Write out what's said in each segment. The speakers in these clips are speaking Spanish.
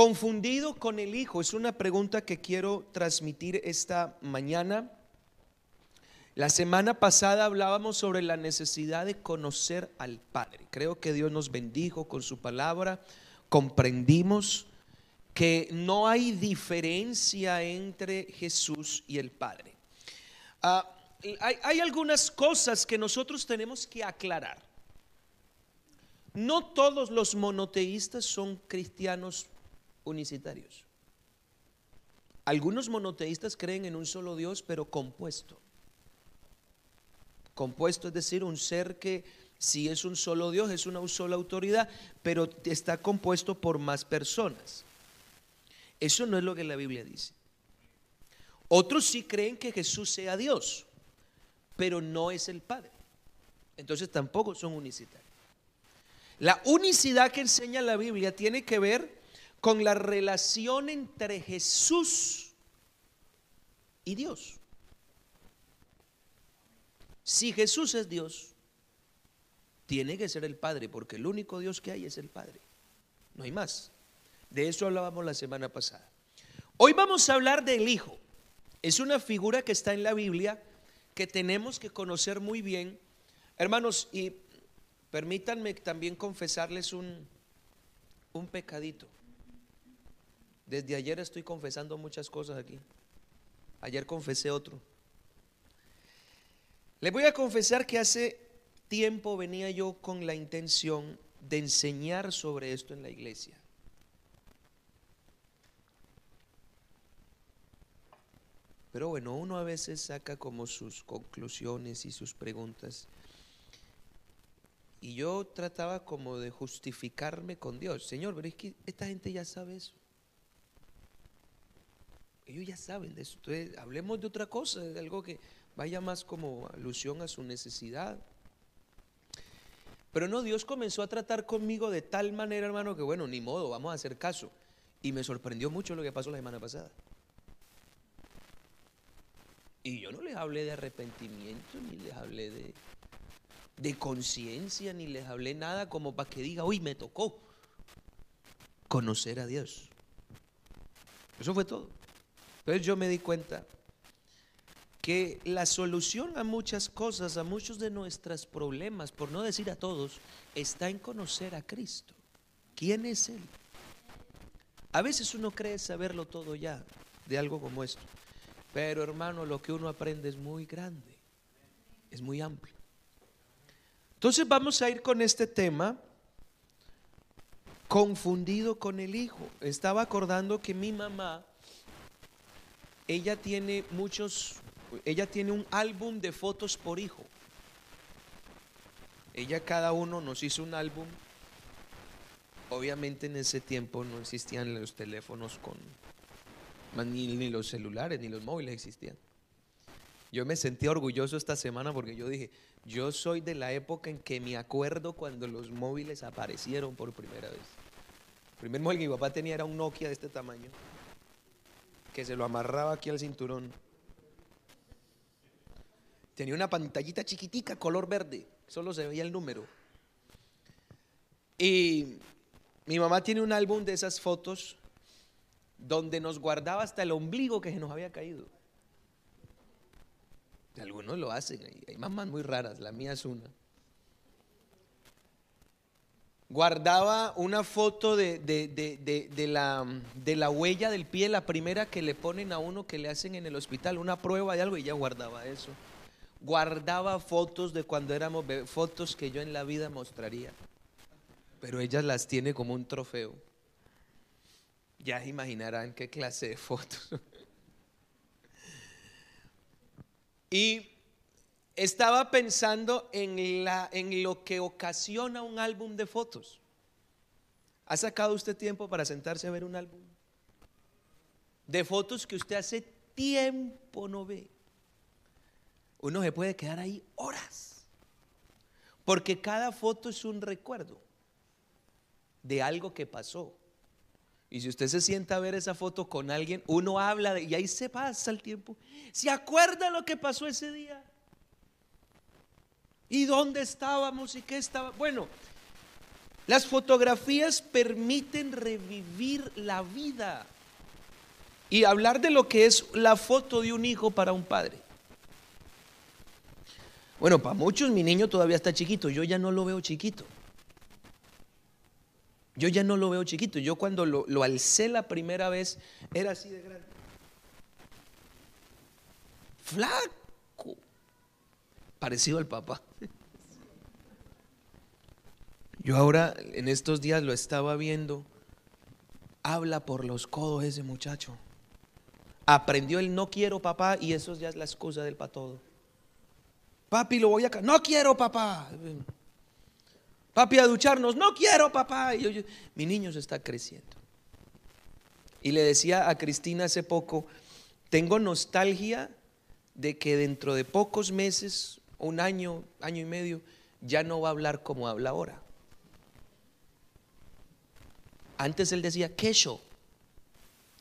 Confundido con el Hijo es una pregunta que quiero transmitir esta mañana. La semana pasada hablábamos sobre la necesidad de conocer al Padre. Creo que Dios nos bendijo con su palabra. Comprendimos que no hay diferencia entre Jesús y el Padre. Ah, hay, hay algunas cosas que nosotros tenemos que aclarar. No todos los monoteístas son cristianos unicitarios. Algunos monoteístas creen en un solo Dios, pero compuesto. Compuesto es decir, un ser que si es un solo Dios, es una sola autoridad, pero está compuesto por más personas. Eso no es lo que la Biblia dice. Otros sí creen que Jesús sea Dios, pero no es el Padre. Entonces tampoco son unicitarios. La unicidad que enseña la Biblia tiene que ver con la relación entre Jesús y Dios. Si Jesús es Dios, tiene que ser el Padre, porque el único Dios que hay es el Padre. No hay más. De eso hablábamos la semana pasada. Hoy vamos a hablar del Hijo. Es una figura que está en la Biblia que tenemos que conocer muy bien. Hermanos, y permítanme también confesarles un, un pecadito. Desde ayer estoy confesando muchas cosas aquí. Ayer confesé otro. Les voy a confesar que hace tiempo venía yo con la intención de enseñar sobre esto en la iglesia. Pero bueno, uno a veces saca como sus conclusiones y sus preguntas. Y yo trataba como de justificarme con Dios. Señor, pero es que esta gente ya sabe eso. Ellos ya saben de eso. Entonces, hablemos de otra cosa, de algo que vaya más como alusión a su necesidad. Pero no, Dios comenzó a tratar conmigo de tal manera, hermano, que bueno, ni modo, vamos a hacer caso. Y me sorprendió mucho lo que pasó la semana pasada. Y yo no les hablé de arrepentimiento, ni les hablé de, de conciencia, ni les hablé nada como para que diga, uy, me tocó conocer a Dios. Eso fue todo. Entonces yo me di cuenta que la solución a muchas cosas, a muchos de nuestros problemas, por no decir a todos, está en conocer a Cristo. ¿Quién es Él? A veces uno cree saberlo todo ya de algo como esto, pero hermano, lo que uno aprende es muy grande, es muy amplio. Entonces vamos a ir con este tema confundido con el hijo. Estaba acordando que mi mamá ella tiene muchos, ella tiene un álbum de fotos por hijo. Ella cada uno nos hizo un álbum. Obviamente en ese tiempo no existían los teléfonos con ni, los celulares ni los móviles existían. Yo me sentí orgulloso esta semana porque yo dije, yo soy de la época en que me acuerdo cuando los móviles aparecieron por primera vez. El primer móvil que mi papá tenía era un Nokia de este tamaño que se lo amarraba aquí al cinturón. Tenía una pantallita chiquitica, color verde, solo se veía el número. Y mi mamá tiene un álbum de esas fotos donde nos guardaba hasta el ombligo que se nos había caído. Algunos lo hacen, hay mamás muy raras, la mía es una guardaba una foto de, la, de, la, huella del pie, la primera que le ponen a uno que le hacen en el hospital, una prueba de algo y ya guardaba eso. Guardaba fotos de cuando éramos fotos que yo en la vida mostraría, pero ella las tiene como un trofeo. Ya imaginarán qué clase de fotos. y estaba pensando en, lo que ocasiona un álbum de fotos. ¿Ha sacado usted tiempo para sentarse a ver un álbum? De fotos que usted hace tiempo no ve. Uno se puede quedar ahí horas. Porque cada foto es un recuerdo de algo que pasó. Y si usted se sienta a ver esa foto con alguien, uno habla de, y ahí se pasa el tiempo. ¿Se acuerda lo que pasó ese día? ¿Y dónde estábamos y qué estaba? Bueno, Las fotografías permiten revivir la vida y hablar de lo que es la foto de un hijo para un padre. Bueno, para muchos mi niño todavía está chiquito, yo ya no lo veo chiquito. Yo ya no lo veo chiquito. Yo cuando lo, lo alcé la primera vez era así de grande. Flaco. Parecido al papá. Yo ahora en estos días lo estaba viendo. Habla por los codos ese muchacho. Aprendió el no quiero papá y eso ya es la excusa del para todo. Papi, lo voy a... No quiero papá. Papi, a ducharnos. No quiero papá. Y mi niño se está creciendo. Y le decía a Cristina hace poco, tengo nostalgia de que dentro de pocos meses, un año, año y medio, ya no va a hablar como habla ahora. Antes él decía, queso.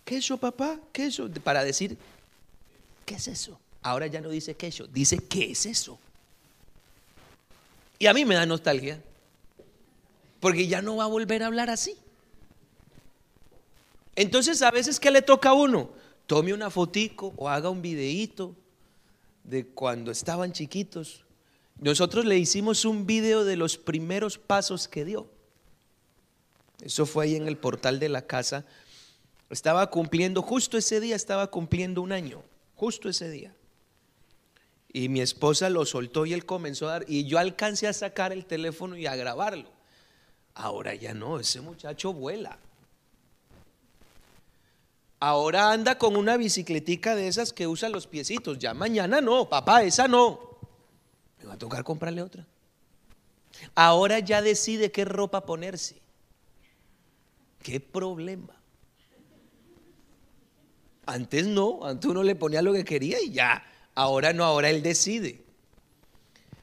Queso, papá, queso. Para decir, ¿qué es eso? Ahora ya no dice queso, dice, ¿qué es eso? Y a mí me da nostalgia. Porque ya no va a volver a hablar así. Entonces, a veces, ¿qué le toca a uno? Tome una fotico o haga un videíto de cuando estaban chiquitos. Nosotros le hicimos un video de los primeros pasos que dio. Eso fue ahí en el portal de la casa. Estaba cumpliendo, justo ese día estaba cumpliendo un año, justo ese día. Y mi esposa lo soltó y él comenzó a dar, y yo alcancé a sacar el teléfono y a grabarlo. Ahora ya no, ese muchacho vuela. Ahora anda con una bicicletica de esas que usa los piecitos. Ya mañana no, papá, esa no. Me va a tocar comprarle otra. Ahora ya decide qué ropa ponerse. ¿Qué problema? Antes no, antes uno le ponía lo que quería y ya. Ahora no, ahora él decide.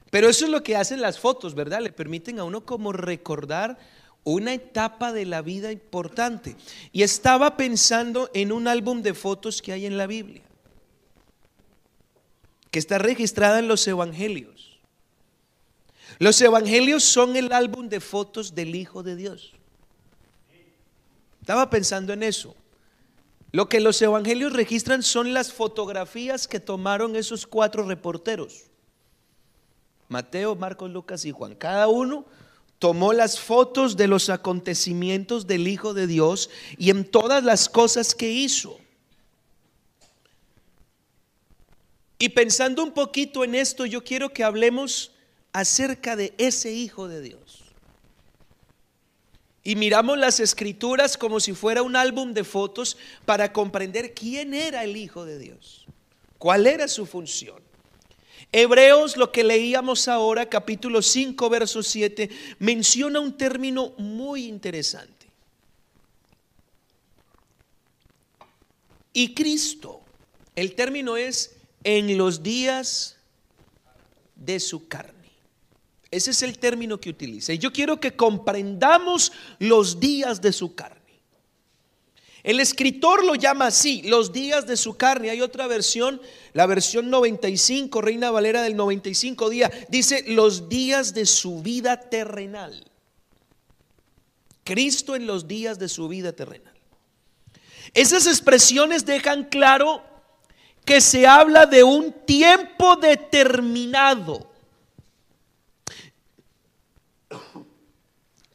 Pero eso es lo que hacen las fotos, ¿verdad? Le permiten a uno como recordar una etapa de la vida importante. Y estaba pensando en un álbum de fotos que hay en la Biblia, que está registrada en los Evangelios. Los Evangelios son el álbum de fotos del Hijo de Dios. Estaba pensando en eso. Lo que los evangelios registran son las fotografías que tomaron esos cuatro reporteros. Mateo, Marcos, Lucas y Juan. Cada uno tomó las fotos de los acontecimientos del Hijo de Dios y en todas las cosas que hizo. Y pensando un poquito en esto, yo quiero que hablemos acerca de ese Hijo de Dios y miramos las escrituras como si fuera un álbum de fotos para comprender quién era el Hijo de Dios, cuál era su función. Hebreos, lo que leíamos ahora, capítulo 5, verso 7, menciona un término muy interesante. Y Cristo, el término es en los días de su carne. Ese es el término que utiliza. Y yo quiero que comprendamos los días de su carne. El escritor lo llama así, los días de su carne. Hay otra versión, la versión 95, Reina Valera del 95 día, dice los días de su vida terrenal. Cristo en los días de su vida terrenal. Esas expresiones dejan claro que se habla de un tiempo determinado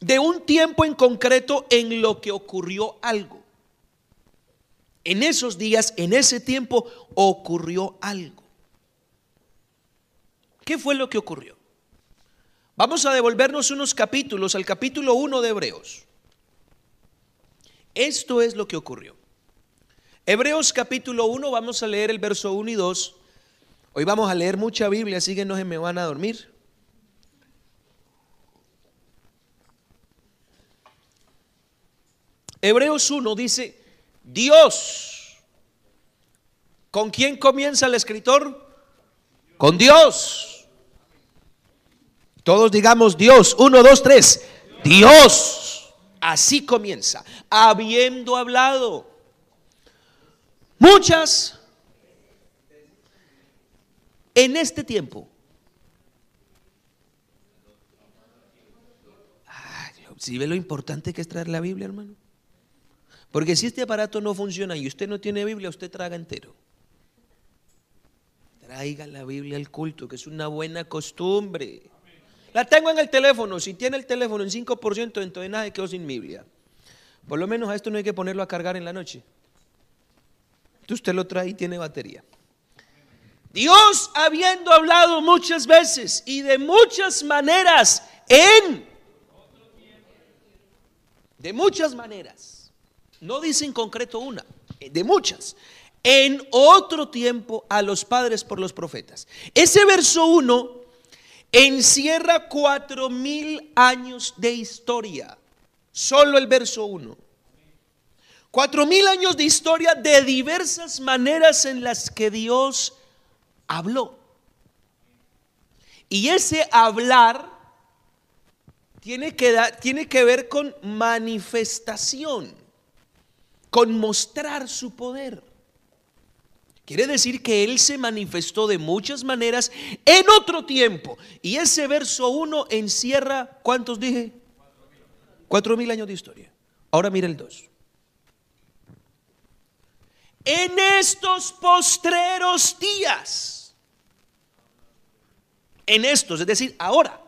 de un tiempo en concreto en lo que ocurrió algo. En esos días, en ese tiempo, ocurrió algo. ¿Qué fue lo que ocurrió? Vamos a devolvernos unos capítulos al capítulo 1 de Hebreos. Esto es lo que ocurrió. Hebreos capítulo 1, vamos a leer el verso 1 y 2. Hoy vamos a leer mucha Biblia, así que no se me van a dormir. Hebreos 1 dice, Dios. ¿Con quién comienza el escritor? Con Dios. Todos digamos Dios. Uno, dos, tres. Dios. Así comienza. Habiendo hablado. Muchas. En este tiempo ¿Sí ve lo importante que es traer la Biblia, hermano? Porque si este aparato no funciona y usted no tiene Biblia, usted traga entero. Traiga la Biblia al culto, que es una buena costumbre. La tengo en el teléfono. Si tiene el teléfono en 5%, entonces nada quedó sin Biblia. Por lo menos a esto no hay que ponerlo a cargar en la noche. Entonces usted lo trae y tiene batería. Dios habiendo hablado muchas veces y de muchas maneras en... De muchas maneras. No dice en concreto una, de muchas. En otro tiempo a los padres por los profetas. Ese verso 1 encierra cuatro mil años de historia. Solo el verso 1. Cuatro mil años de historia de diversas maneras en las que Dios habló. Y ese hablar tiene que, tiene que ver con manifestación, con mostrar su poder. Quiere decir que Él se manifestó de muchas maneras en otro tiempo. Y ese verso 1 encierra, ¿cuántos dije? Cuatro mil años de historia. Ahora mira el 2. En estos postreros días, en estos, es decir, ahora,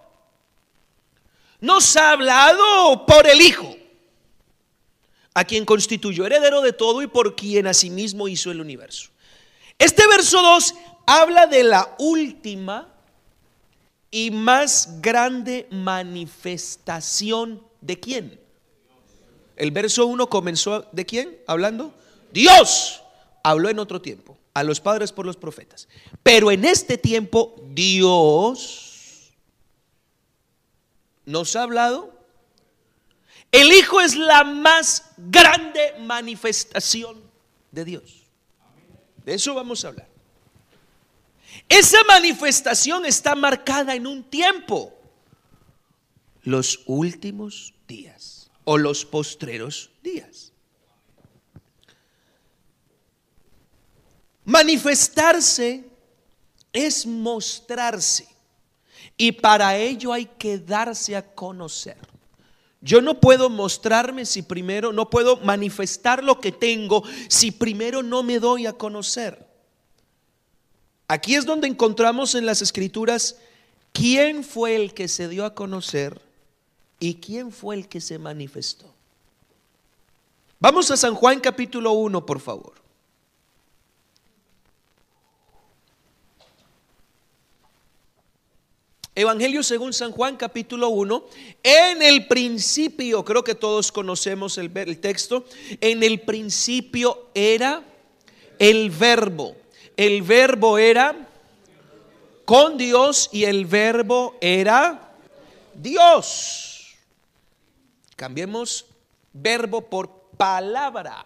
nos ha hablado por el Hijo, a quien constituyó heredero de todo y por quien asimismo hizo el universo. Este verso 2 habla de la última y más grande manifestación de quién. El verso 1 comenzó de quién hablando? Dios habló en otro tiempo, a los padres por los profetas. Pero en este tiempo Dios nos ha hablado. El Hijo es la más grande manifestación de Dios. De eso vamos a hablar. Esa manifestación está marcada en un tiempo, los últimos días o los postreros días. Manifestarse es mostrarse y para ello hay que darse a conocer. Yo no puedo mostrarme si primero, no puedo manifestar lo que tengo si primero no me doy a conocer. Aquí es donde encontramos en las escrituras quién fue el que se dio a conocer y quién fue el que se manifestó. Vamos a San Juan capítulo 1, por favor. Evangelio según San Juan capítulo 1, en el principio, creo que todos conocemos el, el, texto, en el principio era el verbo. El verbo era con Dios y el verbo era Dios. Cambiemos verbo por palabra.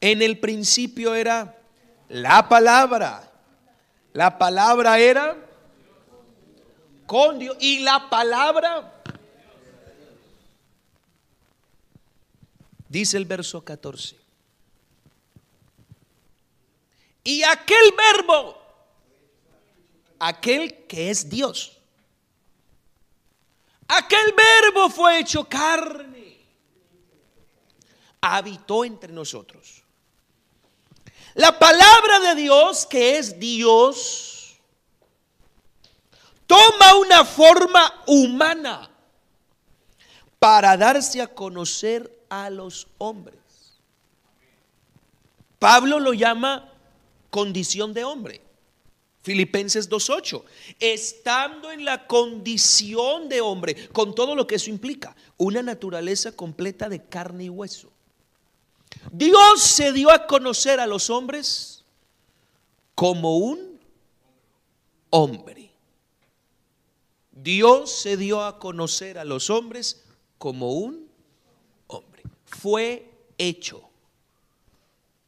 En el principio era la palabra. La palabra era con Dios. Y la palabra, dice el verso 14. Y aquel verbo, aquel que es Dios, aquel verbo fue hecho carne, habitó entre nosotros. La palabra de Dios, que es Dios, toma una forma humana para darse a conocer a los hombres. Pablo lo llama condición de hombre. Filipenses 2.8, estando en la condición de hombre, con todo lo que eso implica, una naturaleza completa de carne y hueso. Dios se dio a conocer a los hombres como un hombre. Dios se dio a conocer a los hombres como un hombre. Fue hecho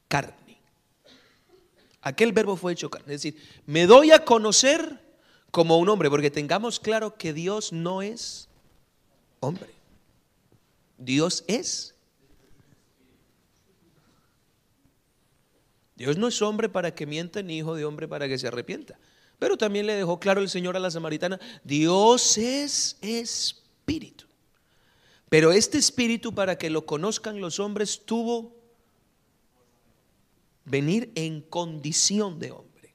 carne. Aquel verbo fue hecho carne. Es decir, me doy a conocer como un hombre, porque tengamos claro que Dios no es hombre. Dios es. Dios no es hombre para que mienta, ni hijo de hombre para que se arrepienta. Pero también le dejó claro el Señor a la samaritana, Dios es espíritu. Pero este espíritu, para que lo conozcan los hombres, tuvo venir en condición de hombre.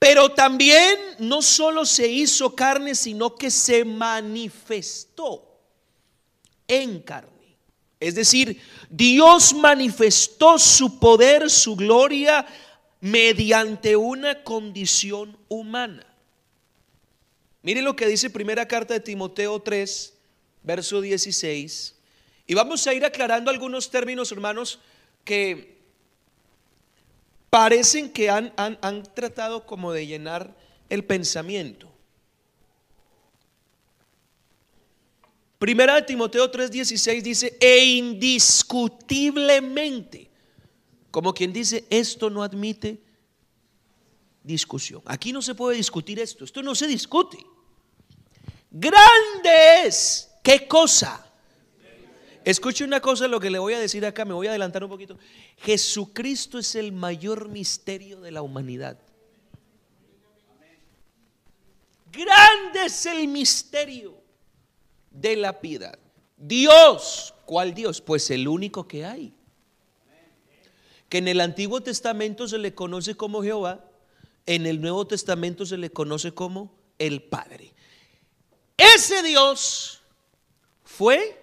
Pero también no solo se hizo carne, sino que se manifestó en carne. Es decir, Dios manifestó su poder, su gloria, mediante una condición humana. Mire lo que dice primera carta de Timoteo 3, verso 16. Y vamos a ir aclarando algunos términos, hermanos, que parecen que han, han, tratado como de llenar el pensamiento. Primera de Timoteo 3:16 dice, e indiscutiblemente, como quien dice, esto no admite discusión. Aquí no se puede discutir esto, esto no se discute. Grande es, ¿qué cosa? Escuche una cosa, lo que le voy a decir acá, me voy a adelantar un poquito. Jesucristo es el mayor misterio de la humanidad. Grande es el misterio de la piedad. Dios, ¿cuál Dios? Pues el único que hay. Que en el Antiguo Testamento se le conoce como Jehová, en el Nuevo Testamento se le conoce como el Padre. Ese Dios fue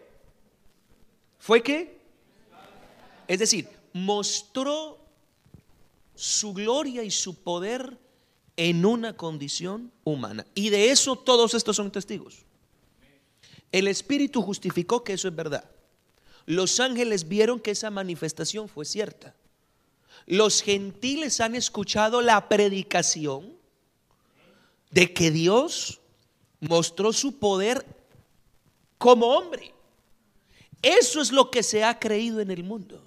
¿Fue qué? Es decir, mostró su gloria y su poder en una condición humana. Y de eso todos estos son testigos. El Espíritu justificó que eso es verdad. Los ángeles vieron que esa manifestación fue cierta. Los gentiles han escuchado la predicación de que Dios mostró su poder como hombre. Eso es lo que se ha creído en el mundo.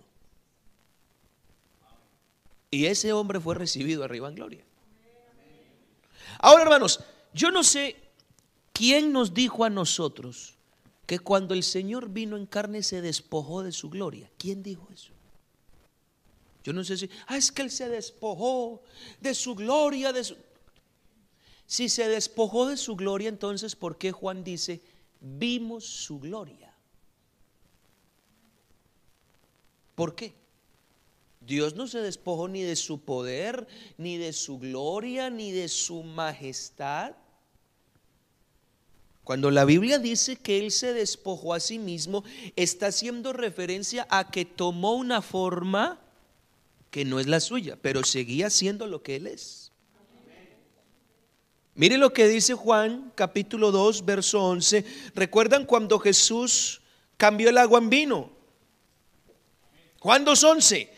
Y ese hombre fue recibido arriba en gloria. Ahora, hermanos, yo no sé quién nos dijo a nosotros que cuando el Señor vino en carne se despojó de su gloria. ¿Quién dijo eso? Yo no sé si, ah, es que Él se despojó de su gloria, de su... Si se despojó de su gloria, entonces, ¿por qué Juan dice, vimos su gloria? ¿Por qué? Dios no se despojó ni de su poder, ni de su gloria, ni de su majestad. Cuando la Biblia dice que Él se despojó a sí mismo, está haciendo referencia a que tomó una forma que no es la suya, pero seguía siendo lo que Él es. Mire lo que dice Juan capítulo 2, verso 11. ¿Recuerdan cuando Jesús cambió el agua en vino? Juan 2.11.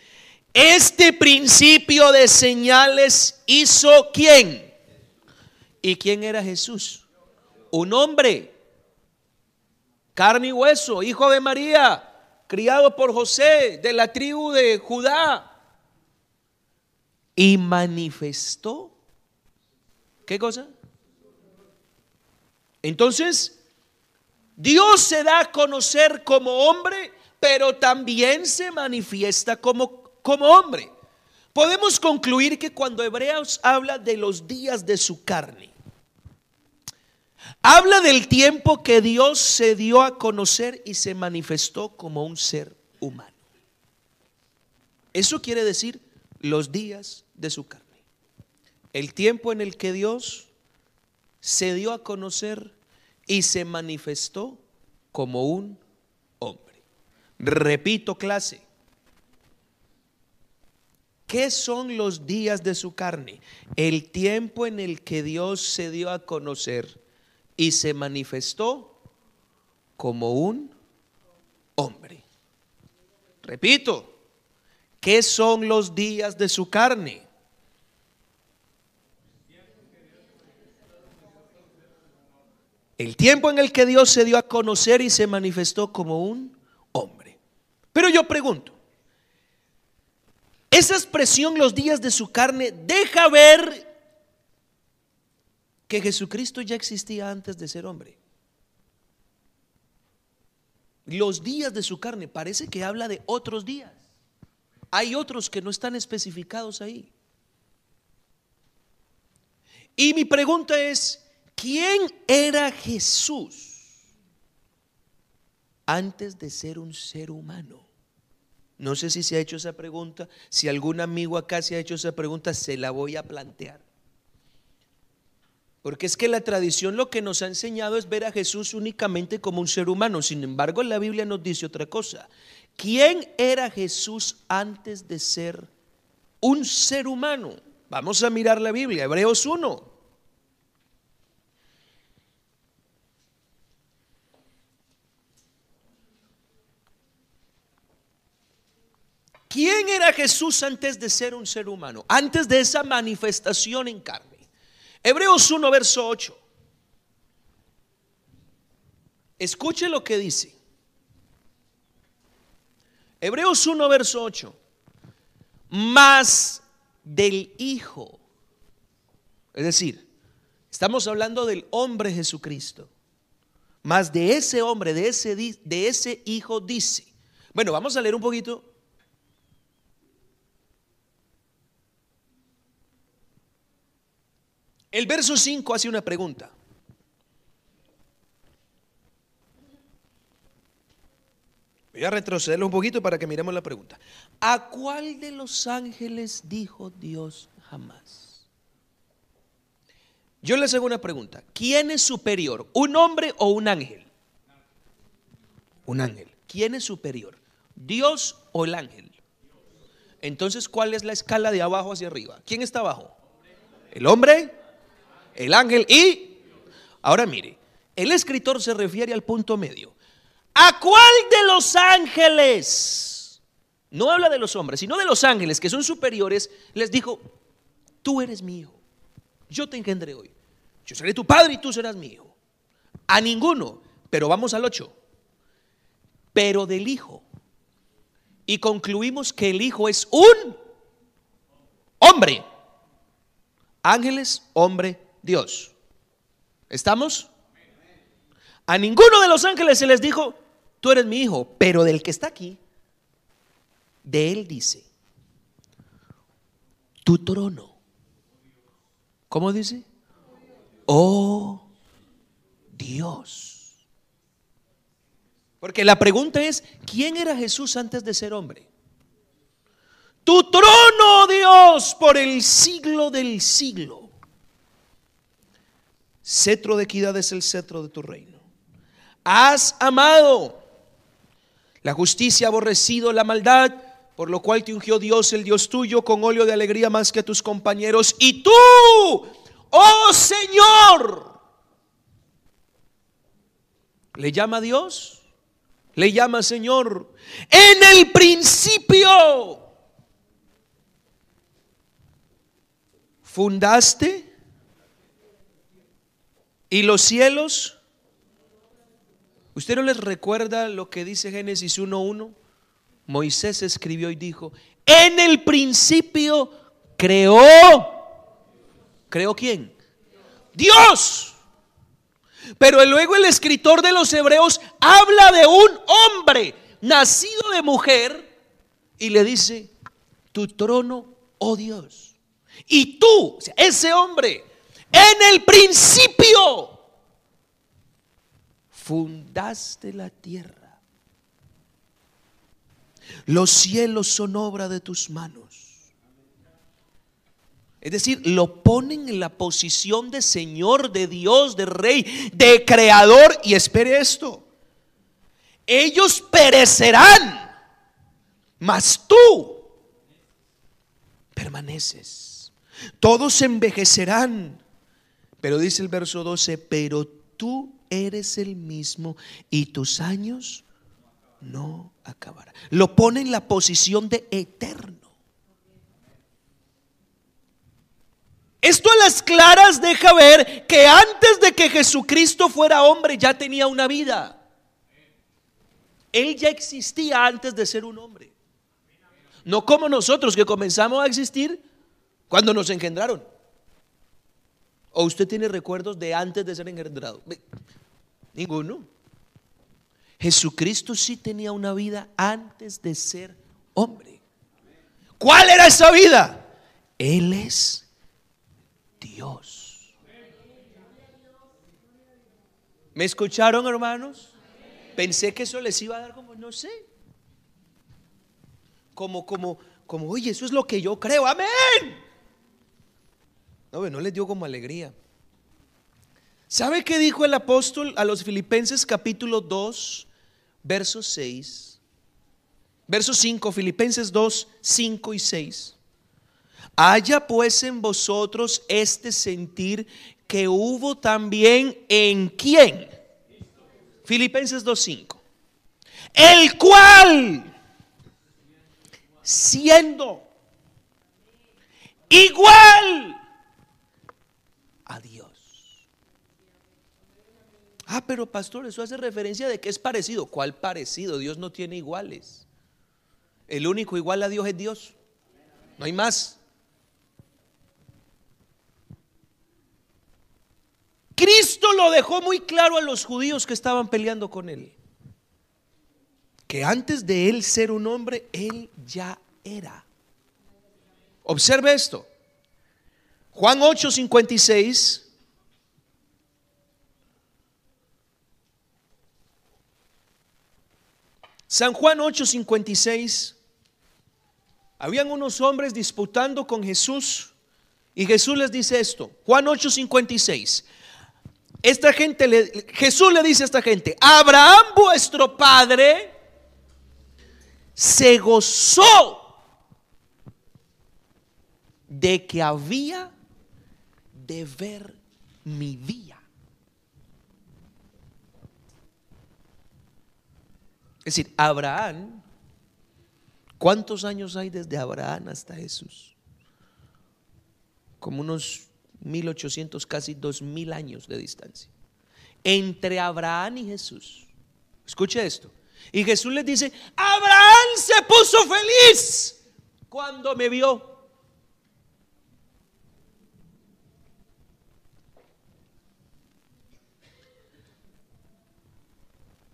Este principio de señales hizo quién? ¿Y quién era Jesús? Un hombre, carne y hueso, hijo de María, criado por José de la tribu de Judá. Y manifestó, ¿qué cosa? Entonces, Dios se da a conocer como hombre pero también se manifiesta como, como hombre. Podemos concluir que cuando Hebreos habla de los días de su carne, habla del tiempo que Dios se dio a conocer y se manifestó como un ser humano. Eso quiere decir los días de su carne. El tiempo en el que Dios se dio a conocer y se manifestó como un Repito clase. ¿Qué son los días de su carne? El tiempo en el que Dios se dio a conocer y se manifestó como un hombre. Repito, ¿qué son los días de su carne? El tiempo en el que Dios se dio a conocer y se manifestó como un hombre. Pero yo pregunto, esa expresión los días de su carne deja ver que Jesucristo ya existía antes de ser hombre. Los días de su carne parece que habla de otros días. Hay otros que no están especificados ahí. Y mi pregunta es, ¿quién era Jesús antes de ser un ser humano? No sé si se ha hecho esa pregunta, si algún amigo acá se ha hecho esa pregunta, se la voy a plantear. Porque es que la tradición lo que nos ha enseñado es ver a Jesús únicamente como un ser humano. Sin embargo, la Biblia nos dice otra cosa. ¿Quién era Jesús antes de ser un ser humano? Vamos a mirar la Biblia, Hebreos 1. ¿Quién era Jesús antes de ser un ser humano? Antes de esa manifestación en carne. Hebreos 1, verso 8. Escuche lo que dice. Hebreos 1, verso 8. Más del Hijo. Es decir, estamos hablando del hombre Jesucristo. Más de ese hombre, de ese, de ese Hijo dice. Bueno, vamos a leer un poquito El verso 5 hace una pregunta. Voy a retrocederlo un poquito para que miremos la pregunta. ¿A cuál de los ángeles dijo Dios jamás? Yo les hago una pregunta. ¿Quién es superior? ¿Un hombre o un ángel? Un ángel. ¿Quién es superior? ¿Dios o el ángel? Entonces, ¿cuál es la escala de abajo hacia arriba? ¿Quién está abajo? ¿El hombre? El ángel y... Ahora mire, el escritor se refiere al punto medio. ¿A cuál de los ángeles? No habla de los hombres, sino de los ángeles que son superiores. Les dijo, tú eres mi hijo. Yo te engendré hoy. Yo seré tu padre y tú serás mi hijo. A ninguno. Pero vamos al 8. Pero del hijo. Y concluimos que el hijo es un hombre. Ángeles, hombre, Dios. ¿Estamos? A ninguno de los ángeles se les dijo, tú eres mi hijo, pero del que está aquí, de él dice, tu trono. ¿Cómo dice? Oh Dios. Porque la pregunta es, ¿quién era Jesús antes de ser hombre? Tu trono, Dios, por el siglo del siglo. Cetro de equidad es el cetro de tu reino. Has amado la justicia, aborrecido la maldad, por lo cual te ungió Dios, el Dios tuyo, con óleo de alegría más que tus compañeros. Y tú, oh Señor, le llama a Dios, le llama Señor. En el principio fundaste ¿Y los cielos? ¿Usted no les recuerda lo que dice Génesis 1.1? Moisés escribió y dijo, en el principio creó. ¿Creó quién? Dios. Pero luego el escritor de los hebreos habla de un hombre nacido de mujer y le dice, tu trono, oh Dios. Y tú, ese hombre, en el principio fundaste la tierra. Los cielos son obra de tus manos. Es decir, lo ponen en la posición de Señor, de Dios, de Rey, de Creador. Y espere esto. Ellos perecerán, mas tú permaneces. Todos envejecerán, pero dice el verso 12, pero tú eres el mismo y tus años no acabarán. Lo pone en la posición de eterno. Esto a las claras deja ver que antes de que Jesucristo fuera hombre ya tenía una vida. Él ya existía antes de ser un hombre. No como nosotros que comenzamos a existir cuando nos engendraron. ¿O usted tiene recuerdos de antes de ser engendrado? Ninguno. Jesucristo sí tenía una vida antes de ser hombre. ¿Cuál era esa vida? Él es Dios. ¿Me escucharon, hermanos? Pensé que eso les iba a dar como, no sé. Como, como, como, oye, eso es lo que yo creo, amén. No, no les dio como alegría. ¿Sabe qué dijo el apóstol a los filipenses capítulo 2, verso 6? Verso 5, Filipenses 2, 5 y 6. Haya pues en vosotros este sentir que hubo también en quién. Filipenses 2.5. El cual, siendo igual a Dios. Ah, pero pastor, eso hace referencia de que es parecido. ¿Cuál parecido? Dios no tiene iguales. El único igual a Dios es Dios. No hay más. Cristo lo dejó muy claro a los judíos que estaban peleando con él. Que antes de él ser un hombre, él ya era. Observe esto. Juan 8:56. San Juan 8:56. Habían unos hombres disputando con Jesús y Jesús les dice esto. Juan 8:56. Esta gente, Jesús le dice a esta gente, Abraham vuestro padre se gozó de que había de ver mi día. Es decir, Abraham, ¿cuántos años hay desde Abraham hasta Jesús? Como unos 1800, casi 2000 años de distancia. Entre Abraham y Jesús. Escuche esto. Y Jesús les dice, Abraham se puso feliz cuando me vio.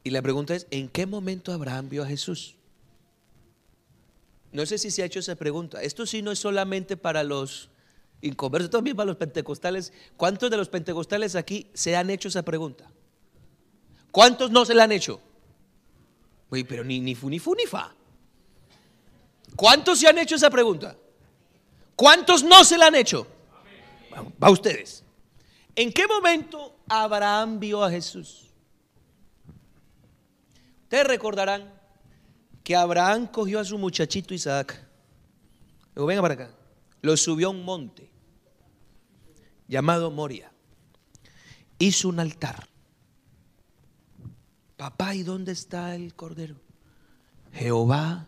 Y la pregunta es, ¿en qué momento Abraham vio a Jesús? No sé si se ha hecho esa pregunta. Esto sí no es solamente para los inconversos, también para los pentecostales. ¿Cuántos de los pentecostales aquí se han hecho esa pregunta? ¿Cuántos no se la han hecho? Uy, pero ni, ni fu ni fu ni fa. ¿Cuántos se han hecho esa pregunta? ¿Cuántos no se la han hecho? Va, va ustedes. ¿En qué momento Abraham vio a Jesús? Ustedes recordarán que Abraham cogió a su muchachito Isaac. Luego venga para acá. Lo subió a un monte llamado Moria. Hizo un altar. Papá, ¿y dónde está el cordero? Jehová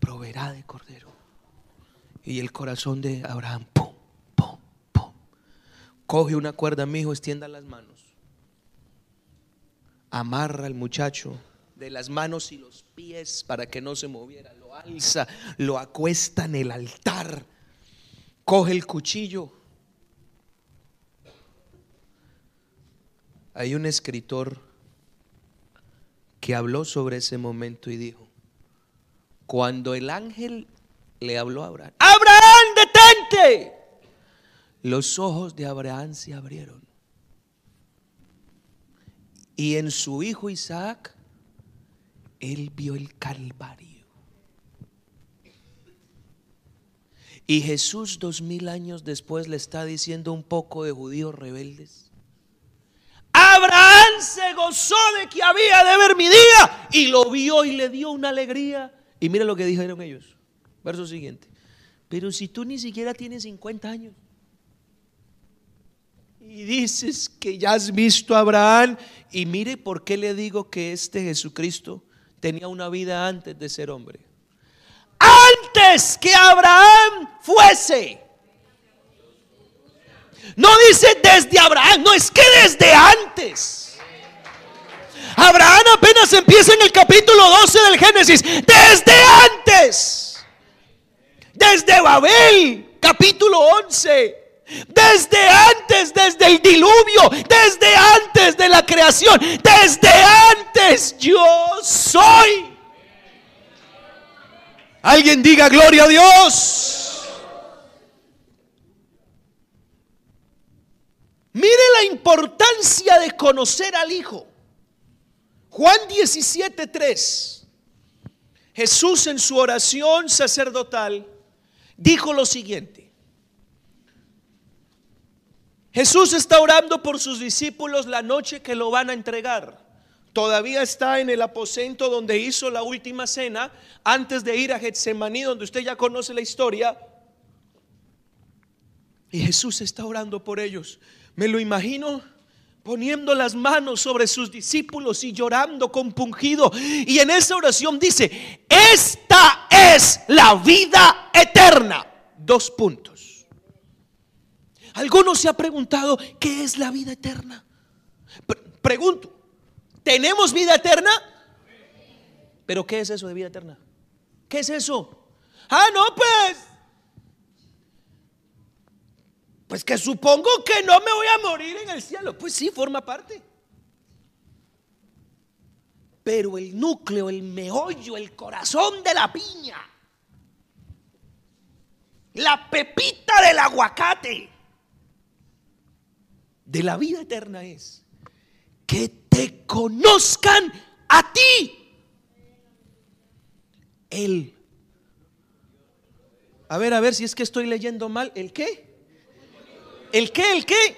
proveerá de cordero. Y el corazón de Abraham, pum, pum, pum. Coge una cuerda, mi hijo, extienda las manos. Amarra al muchacho de las manos y los pies para que no se moviera. Lo alza, lo acuesta en el altar. Coge el cuchillo. Hay un escritor que habló sobre ese momento y dijo, cuando el ángel le habló a Abraham, Abraham, detente. Los ojos de Abraham se abrieron. Y en su hijo Isaac, él vio el Calvario. Y Jesús dos mil años después le está diciendo un poco de judíos rebeldes. Abraham se gozó de que había de ver mi día y lo vio y le dio una alegría. Y mira lo que dijeron ellos. Verso siguiente. Pero si tú ni siquiera tienes 50 años y dices que ya has visto a Abraham y mire por qué le digo que este Jesucristo tenía una vida antes de ser hombre. Antes que Abraham fuese. No dice desde Abraham, no es que desde antes. Abraham apenas empieza en el capítulo 12 del Génesis, desde antes. Desde Babel, capítulo 11. Desde antes, desde el diluvio, desde antes de la creación, desde antes yo soy. Alguien diga gloria a Dios. Mire la importancia de conocer al Hijo. Juan 17:3. Jesús en su oración sacerdotal dijo lo siguiente. Jesús está orando por sus discípulos la noche que lo van a entregar. Todavía está en el aposento donde hizo la última cena antes de ir a Getsemaní, donde usted ya conoce la historia. Y Jesús está orando por ellos. Me lo imagino poniendo las manos sobre sus discípulos y llorando compungido. Y en esa oración dice, esta es la vida eterna. Dos puntos. Algunos se ha preguntado, ¿qué es la vida eterna? pregunto, ¿tenemos vida eterna? Pero ¿qué es eso de vida eterna? ¿Qué es eso? Ah, no, pues pues que supongo que no me voy a morir en el cielo. Pues sí, forma parte. Pero el núcleo, el meollo, el corazón de la piña, la pepita del aguacate de la vida eterna es que te conozcan a ti. Él. A ver, a ver si es que estoy leyendo mal. ¿El qué? ¿El qué? ¿El qué?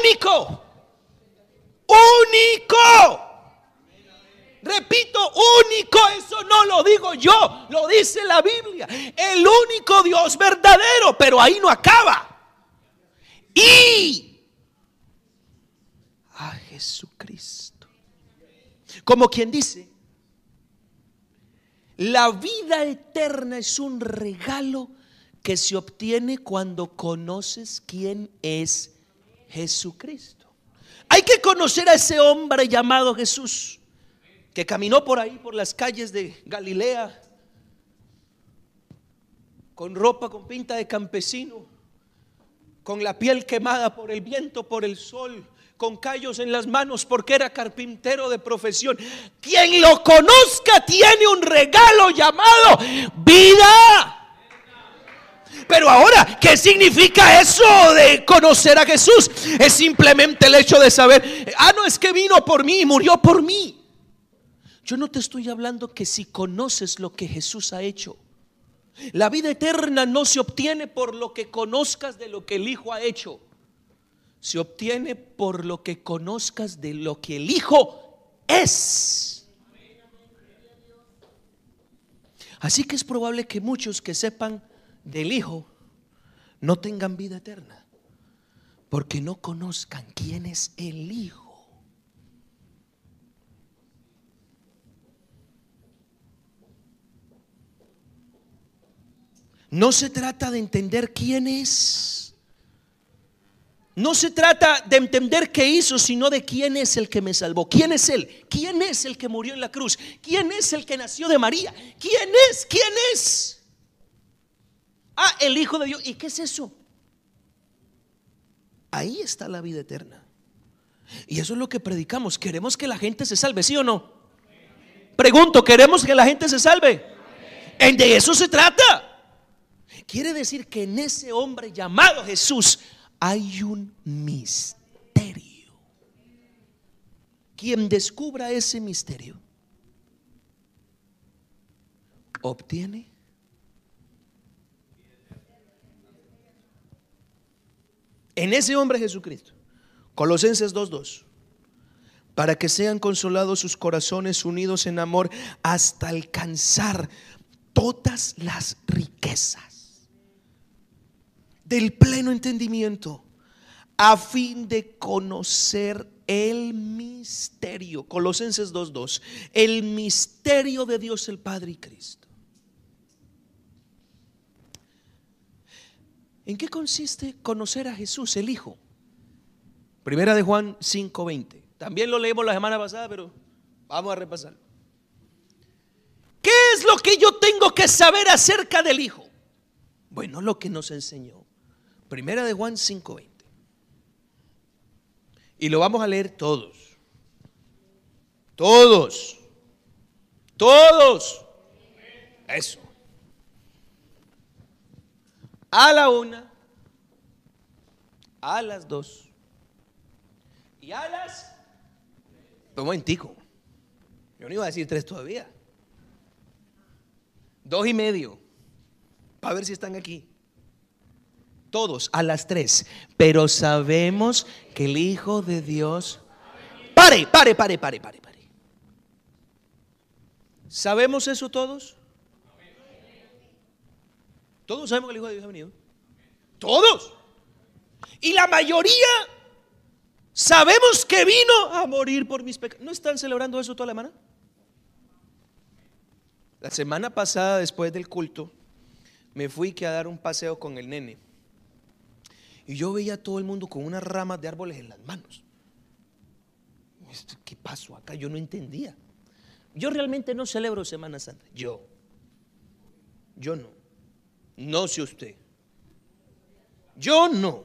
Único. Único. Repito, único, eso no lo digo yo, lo dice la Biblia. El único Dios verdadero, pero ahí no acaba. Y a Jesucristo. Como quien dice, la vida eterna es un regalo que se obtiene cuando conoces quién es Jesucristo. Hay que conocer a ese hombre llamado Jesús, que caminó por ahí, por las calles de Galilea, con ropa con pinta de campesino, con la piel quemada por el viento, por el sol, con callos en las manos porque era carpintero de profesión. Quien lo conozca tiene un regalo llamado vida. Pero ahora, ¿qué significa eso de conocer a Jesús? Es simplemente el hecho de saber, ah, no es que vino por mí murió por mí. Yo no te estoy hablando que si conoces lo que Jesús ha hecho. La vida eterna no se obtiene por lo que conozcas de lo que el Hijo ha hecho. Se obtiene por lo que conozcas de lo que el Hijo es. Así que es probable que muchos que sepan del Hijo no tengan vida eterna, porque no conozcan quién es el Hijo. No se trata de entender quién es. No se trata de entender qué hizo, sino de quién es el que me salvó. ¿Quién es Él? ¿Quién es el que murió en la cruz? ¿Quién es el que nació de María? ¿Quién es? ¿Quién es? Ah, el Hijo de Dios. ¿Y qué es eso? Ahí está la vida eterna. Y eso es lo que predicamos. Queremos que la gente se salve, ¿sí o no? Pregunto, ¿queremos que la gente se salve? De eso se trata. Quiere decir que en ese hombre llamado Jesús hay un misterio. Quien descubra ese misterio obtiene en ese hombre Jesucristo. Colosenses 2.2. Para que sean consolados sus corazones unidos en amor hasta alcanzar todas las riquezas del pleno entendimiento a fin de conocer el misterio. Colosenses 2.2. El misterio de Dios el Padre y Cristo ¿En qué consiste conocer a Jesús, el Hijo? Primera de Juan 5:20. También lo leemos la semana pasada, pero vamos a repasarlo. ¿Qué es lo que yo tengo que saber acerca del Hijo? Bueno, lo que nos enseñó. Primera de Juan 5:20. Y lo vamos a leer todos. Todos. Todos. Eso a la una, a las dos y a las... Un momentico. Yo no iba a decir tres todavía. Dos y medio. Para ver si están aquí. Todos a las tres. Pero sabemos que el Hijo de Dios... Pare, pare, pare, pare, pare, pare. ¿Sabemos eso todos? Todos sabemos que el Hijo de Dios ha venido. Todos. Y la mayoría sabemos que vino a morir por mis pecados. ¿No están celebrando eso toda la semana? La semana pasada, después del culto, me fui a dar un paseo con el nene. Y yo veía a todo el mundo con unas ramas de árboles en las manos. ¿Qué pasó acá? Yo no entendía. Yo realmente no celebro Semana Santa. Yo. Yo no. No sé usted. Yo no.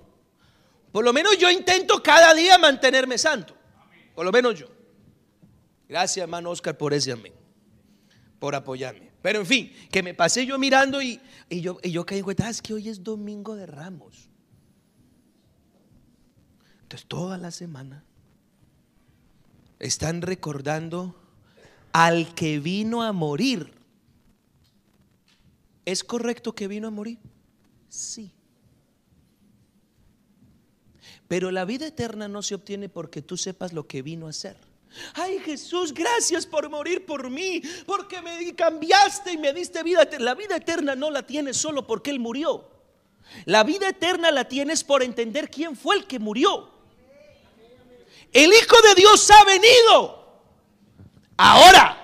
Por lo menos yo intento cada día mantenerme santo. Por lo menos yo. Gracias, hermano Oscar, por ese amén. Por apoyarme. Pero en fin, que me pasé yo mirando y, yo, y yo caí en cuenta, ah, es que hoy es domingo de ramos. Entonces, toda la semana están recordando al que vino a morir. ¿Es correcto que vino a morir? Sí. Pero la vida eterna no se obtiene porque tú sepas lo que vino a hacer. Ay Jesús, gracias por morir por mí, porque me cambiaste y me diste vida. La vida eterna no la tienes solo porque Él murió. La vida eterna la tienes por entender quién fue el que murió. El Hijo de Dios ha venido. Ahora,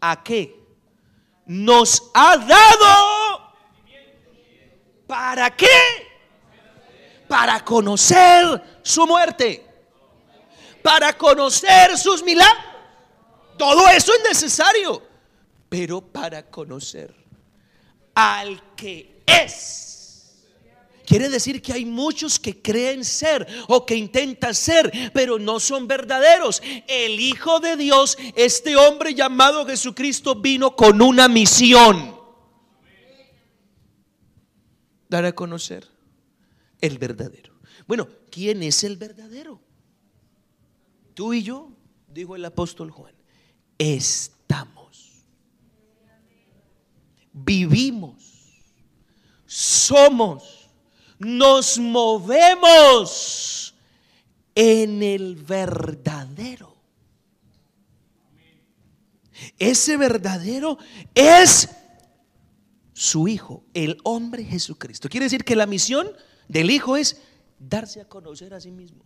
¿a qué? Nos ha dado. ¿Para qué? para conocer su muerte, para conocer sus milagros. Todo eso es necesario, pero para conocer al que es. Quiere decir que hay muchos que creen ser o que intentan ser, pero no son verdaderos. El Hijo de Dios, este hombre llamado Jesucristo, vino con una misión. Dar a conocer el verdadero. Bueno, ¿quién es el verdadero? Tú y yo, dijo el apóstol Juan, estamos, vivimos, somos, nos movemos en el verdadero. Ese verdadero es su Hijo, el hombre Jesucristo. Quiere decir que la misión del Hijo es darse a conocer a sí mismo.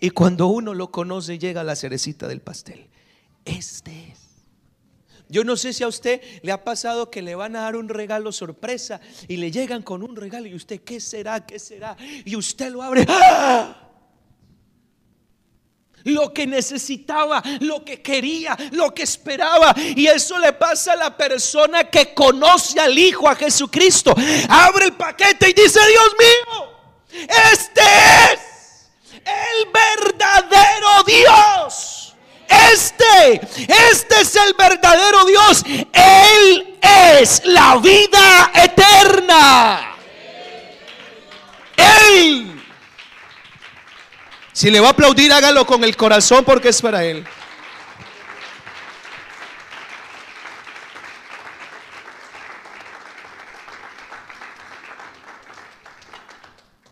Y cuando uno lo conoce llega la cerecita del pastel. Este es. Yo no sé si a usted le ha pasado que le van a dar un regalo sorpresa y le llegan con un regalo y usted, ¿qué será? ¿Qué será? Y usted lo abre. ¡Ah! Lo que necesitaba, lo que quería, lo que esperaba. Y eso le pasa a la persona que conoce al Hijo, a Jesucristo. Abre el paquete y dice, Dios mío, este es el verdadero Dios. Este, este es el verdadero Dios. Él es la vida eterna. Él. Si le va a aplaudir, hágalo con el corazón porque es para Él.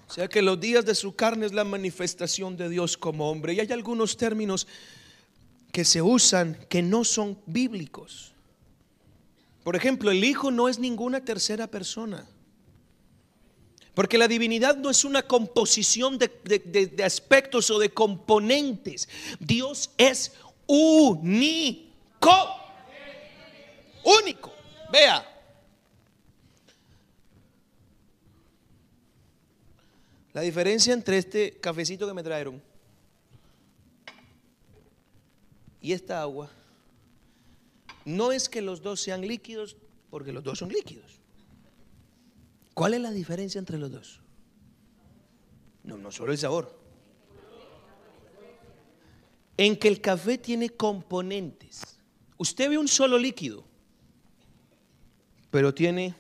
O sea que los días de su carne es la manifestación de Dios como hombre. Y hay algunos términos que se usan que no son bíblicos. Por ejemplo, el Hijo no es ninguna tercera persona. Porque la divinidad no es una composición de, aspectos o de componentes. Dios es único. Único. Vea, La diferencia entre este cafecito que me trajeron y esta agua no es que los dos sean líquidos, porque los dos son líquidos. ¿Cuál es la diferencia entre los dos? No, no solo el sabor. En que el café tiene componentes. Usted ve un solo líquido, pero tiene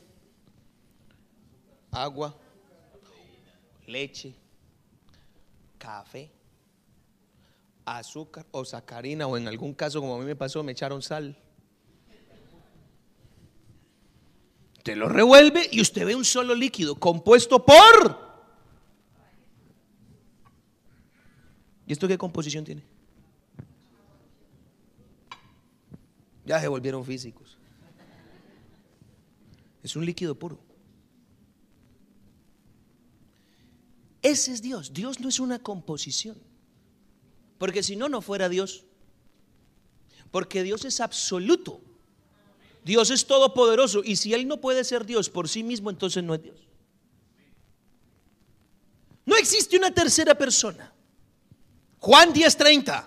agua, leche, café, azúcar o sacarina o en algún caso como a mí me pasó me echaron sal. Usted lo revuelve y usted ve un solo líquido compuesto por... ¿Y esto qué composición tiene? Ya se volvieron físicos. Es un líquido puro. Ese es Dios. Dios no es una composición. Porque si no, no fuera Dios. Porque Dios es absoluto. Dios es todopoderoso y si Él no puede ser Dios por sí mismo, entonces no es Dios. No existe una tercera persona. Juan 10:30.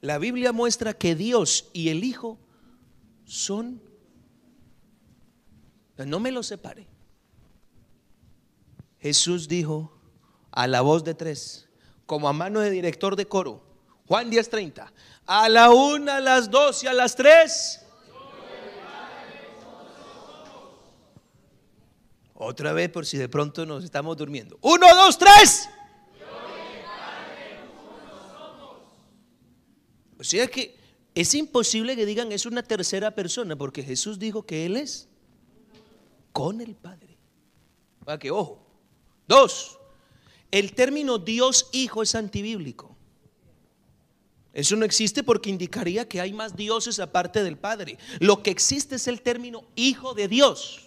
La Biblia muestra que Dios y el Hijo son... No me lo separe. Jesús dijo a la voz de tres, como a mano de director de coro, Juan 10:30, a la una, a las dos y a las tres Otra vez por si de pronto nos estamos durmiendo. Uno, dos, tres. O sea que es imposible que digan es una tercera persona porque Jesús dijo que Él es con el Padre. Para que ojo. Dos, el término Dios Hijo es antibíblico. Eso no existe porque indicaría que hay más dioses aparte del Padre. Lo que existe es el término Hijo de Dios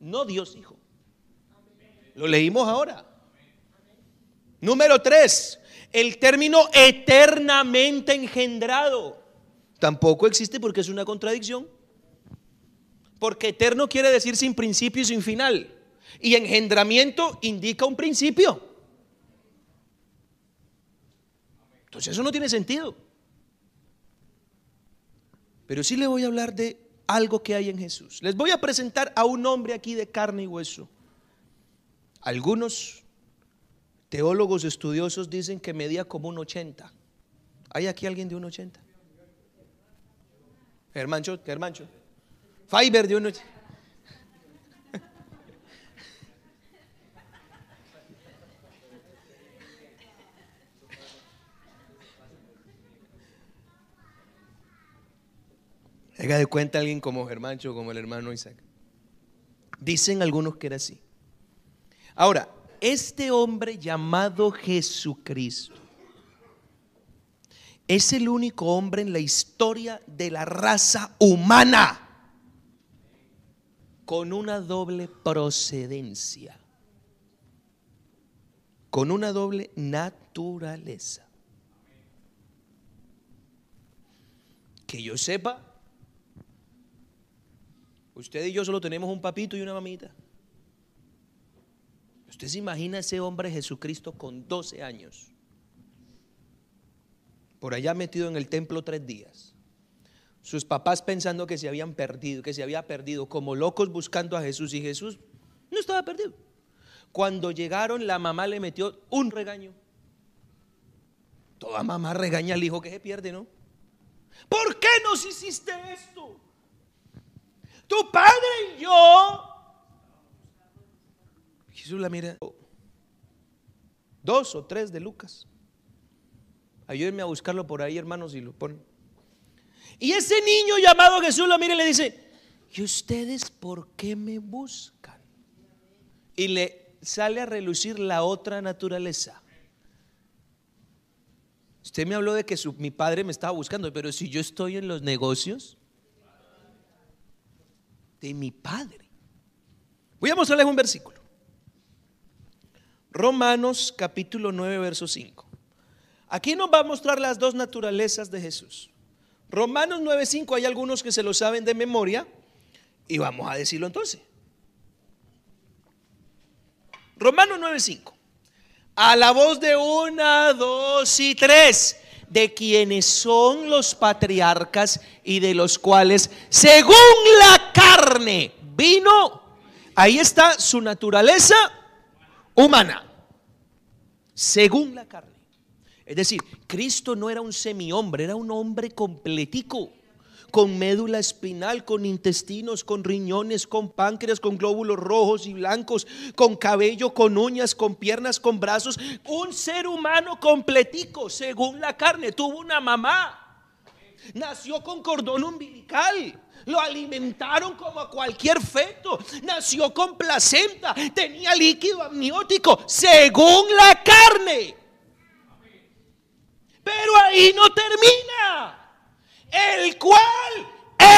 no Dios Hijo. Lo leímos ahora. Número tres, el término eternamente engendrado. Tampoco existe porque es una contradicción. Porque eterno quiere decir sin principio y sin final. Y engendramiento indica un principio. Entonces eso no tiene sentido. Pero sí le voy a hablar de algo que hay en Jesús. Les voy a presentar a un hombre aquí de carne y hueso. Algunos teólogos estudiosos dicen que medía como un 80. ¿Hay aquí alguien de un 80? Germancho, Germancho. Fiber de un 80. Haga de cuenta alguien como Germancho, como el hermano Isaac. Dicen algunos que era así. Ahora, este hombre llamado Jesucristo es el único hombre en la historia de la raza humana con una doble procedencia, con una doble naturaleza. Que yo sepa, Usted y yo solo tenemos un papito y una mamita. Usted se imagina ese hombre Jesucristo con 12 años, por allá metido en el templo tres días. Sus papás pensando que se habían perdido, que se había perdido, como locos buscando a Jesús y Jesús no estaba perdido. Cuando llegaron, la mamá le metió un regaño. Toda mamá regaña al hijo que se pierde, ¿no? ¿Por qué nos hiciste esto? Tu padre y yo. Jesús la mira. Dos o tres de Lucas. Ayúdenme a buscarlo por ahí, hermanos, y lo ponen. Y ese niño llamado Jesús lo mira y le dice, ¿y ustedes por qué me buscan? Y le sale a relucir la otra naturaleza. Usted me habló de que mi padre me estaba buscando, pero si yo estoy en los negocios, de mi Padre. Voy a mostrarles un versículo. Romanos capítulo 9, verso 5. Aquí nos va a mostrar las dos naturalezas de Jesús. Romanos 9, 5, hay algunos que se lo saben de memoria y vamos a decirlo entonces. Romanos 9, 5. A la voz de una, dos y tres de quienes son los patriarcas y de los cuales, según la carne, vino. Ahí está su naturaleza humana, según la carne. Es decir, Cristo no era un semi-hombre, era un hombre completico, con médula espinal, con intestinos, con riñones, con páncreas, con glóbulos rojos y blancos, con cabello, con uñas, con piernas, con brazos. Un ser humano completico, según la carne. Tuvo una mamá. Nació con cordón umbilical. Lo alimentaron como a cualquier feto. Nació con placenta. Tenía líquido amniótico, según la carne. Pero ahí no termina. El cual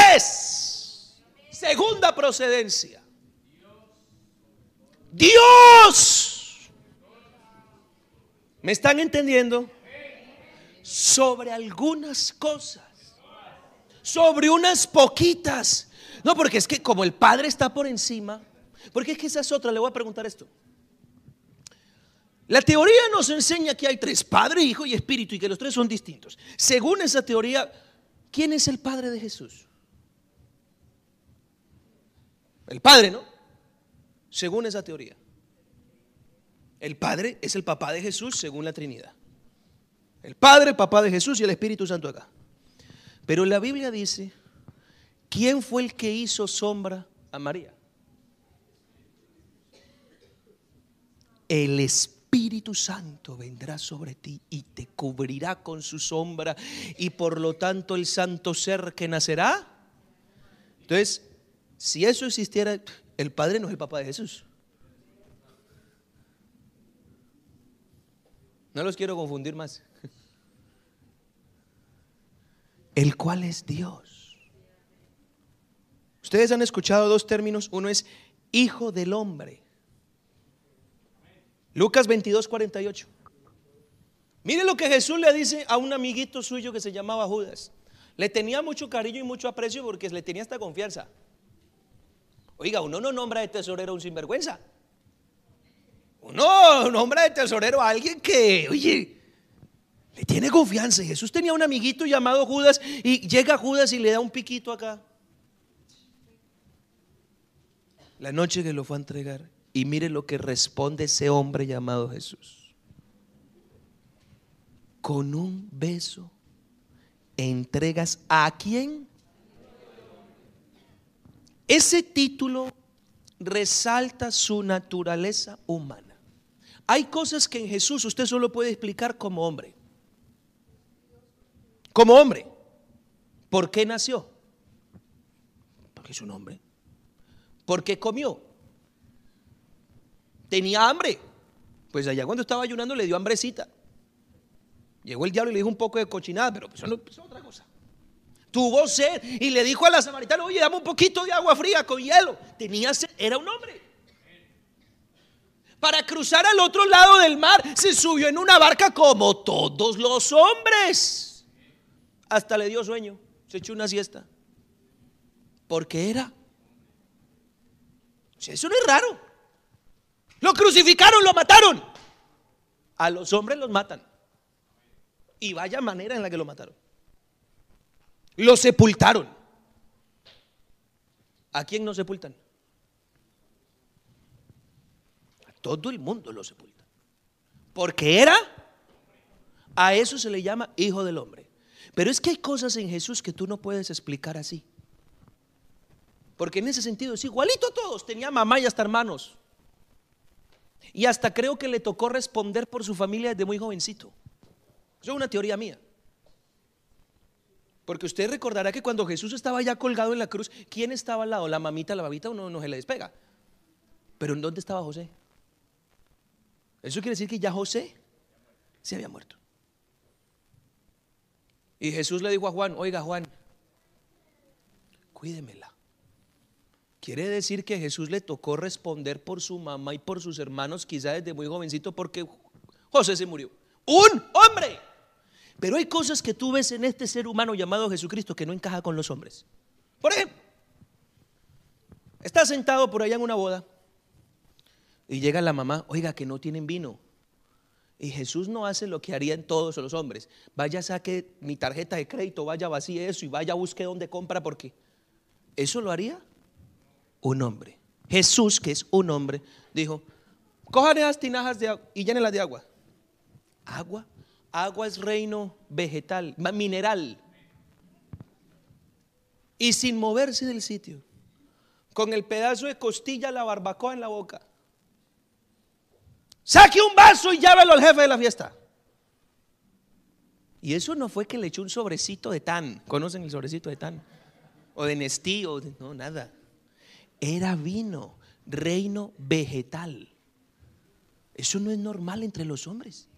es segunda procedencia. Dios. ¿Me están entendiendo? Sobre algunas cosas. Sobre unas poquitas. No, porque es que como el Padre está por encima. Porque es que esa es otra. Le voy a preguntar esto. La teoría nos enseña que hay tres, Padre, Hijo y Espíritu, y que los tres son distintos. Según esa teoría, ¿quién es el Padre de Jesús? El Padre, ¿no? Según esa teoría. El Padre es el papá de Jesús según la Trinidad. El Padre, papá de Jesús y el Espíritu Santo acá. Pero la Biblia dice, ¿quién fue el que hizo sombra a María? El Espíritu Espíritu Santo vendrá sobre ti y te cubrirá con su sombra y por lo tanto el santo ser que nacerá. Entonces, si eso existiera, el Padre no es el papá de Jesús. No los quiero confundir más. El cual es Dios. Ustedes han escuchado dos términos. Uno es hijo del hombre Lucas 22, 48. Mire lo que Jesús le dice a un amiguito suyo que se llamaba Judas. Le tenía mucho cariño y mucho aprecio porque le tenía esta confianza. Oiga, uno no nombra de tesorero a un sinvergüenza. Uno nombra de tesorero a alguien que, oye, le tiene confianza. Jesús tenía un amiguito llamado Judas y llega Judas y le da un piquito acá. La noche que lo fue a entregar, y mire lo que responde ese hombre llamado Jesús. Con un beso entregas a quién? Ese título resalta su naturaleza humana. Hay cosas que en Jesús usted solo puede explicar como hombre. Como hombre. ¿Por qué nació? Porque es un hombre. ¿Por qué comió? Tenía hambre. Pues allá cuando estaba ayunando le dio hambrecita. Llegó el diablo y le dijo un poco de cochinada, pero eso, no, es otra cosa. Tuvo sed y le dijo a la samaritana, oye, dame un poquito de agua fría con hielo. Tenía sed, era un hombre. Para cruzar al otro lado del mar se subió en una barca como todos los hombres. Hasta le dio sueño, se echó una siesta. Porque era. eso no es raro. Lo crucificaron, lo mataron. A los hombres los matan. Y vaya manera en la que lo mataron. Lo sepultaron. ¿A quién no sepultan? A todo el mundo lo sepultan. Porque era, a eso se le llama hijo del hombre. Pero es que hay cosas en Jesús que tú no puedes explicar así. Porque en ese sentido es igualito a todos. Tenía mamá y hasta hermanos. Y hasta creo que le tocó responder por su familia desde muy jovencito. Eso es una teoría mía. Porque usted recordará que cuando Jesús estaba ya colgado en la cruz, ¿quién estaba al lado? La mamita, la babita, uno no se le despega. Pero ¿en dónde estaba José? Eso quiere decir que ya José se había muerto. Y Jesús le dijo a Juan, oiga Juan, cuídemela. Quiere decir que Jesús le tocó responder por su mamá y por sus hermanos, quizá desde muy jovencito, porque José se murió. Un hombre. Pero hay cosas que tú ves en este ser humano llamado Jesucristo que no encaja con los hombres. Por ejemplo, está sentado por allá en una boda y llega la mamá, oiga, que no tienen vino. Y Jesús no hace lo que harían todos los hombres. Vaya, saque mi tarjeta de crédito, vaya, vacíe eso y vaya, busque dónde compra, porque eso lo haría un hombre. Jesús, que es un hombre, dijo, cojan esas tinajas de agua y llénenlas de agua. ¿Agua? Agua es reino vegetal, mineral. y sin moverse del sitio, con el pedazo de costilla, la barbacoa en la boca. Saque un vaso y llévelo al jefe de la fiesta. Y eso no fue que le echó un sobrecito de tan. ¿Conocen el sobrecito de tan? O de Nestí, o no, nada. Era vino, reino vegetal. Eso no es normal entre los hombres.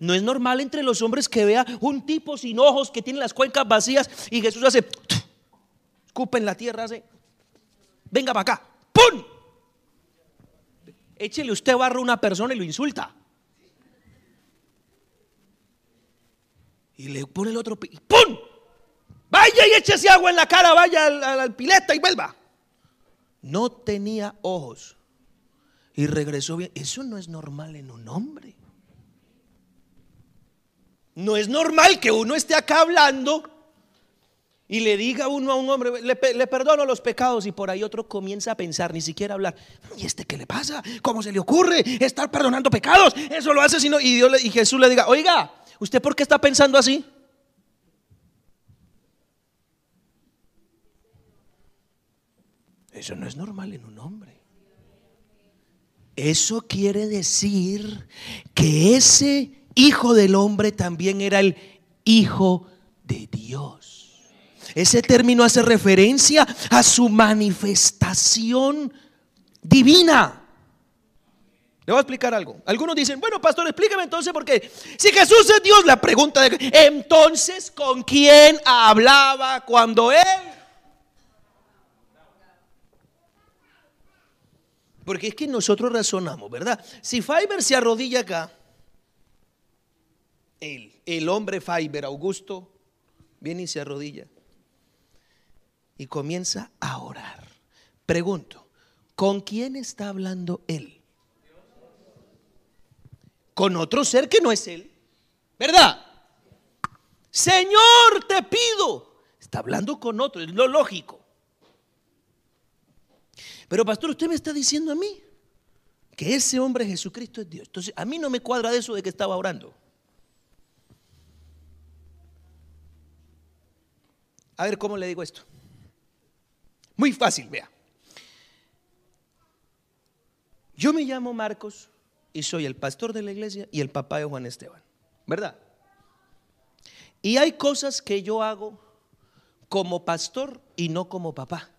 No es normal entre los hombres que vea un tipo sin ojos que tiene las cuencas vacías y Jesús hace, escupa en la tierra, hace, venga para acá, ¡pum! Échele usted barro a una persona y lo insulta. Y le pone el otro, ¡pum! Vaya y échese agua en la cara, vaya a la pileta y vuelva. No tenía ojos y regresó bien. Eso no es normal en un hombre. No es normal que uno esté acá hablando y le diga uno a un hombre, le, perdono los pecados y por ahí otro comienza a pensar, ni siquiera hablar, ¿y este qué le pasa? ¿Cómo se le ocurre estar perdonando pecados? Eso lo hace sino y, Dios, y Jesús le diga, oiga, ¿usted por qué está pensando así? Eso no es normal en un hombre. Eso quiere decir que ese hijo del hombre también era el hijo de Dios. Ese término hace referencia a su manifestación divina. Le voy a explicar algo. Algunos dicen, bueno, pastor, explíqueme entonces porque si Jesús es Dios, la pregunta de entonces, ¿con quién hablaba cuando él? Porque es que nosotros razonamos, ¿verdad? Si Fiverr se arrodilla acá, el hombre Fiber, Augusto, viene y se arrodilla y comienza a orar. Pregunto, ¿con quién está hablando él? Con otro ser que no es él, ¿verdad? Señor, te pido. Está hablando con otro, es lo lógico. Pero pastor, usted me está diciendo a mí que ese hombre Jesucristo es Dios. Entonces, a mí no me cuadra de eso de que estaba orando. A ver, ¿cómo le digo esto? Muy fácil, vea. Yo me llamo Marcos y soy el pastor de la iglesia y el papá de Juan Esteban, ¿verdad? Y hay cosas que yo hago como pastor y no como papá.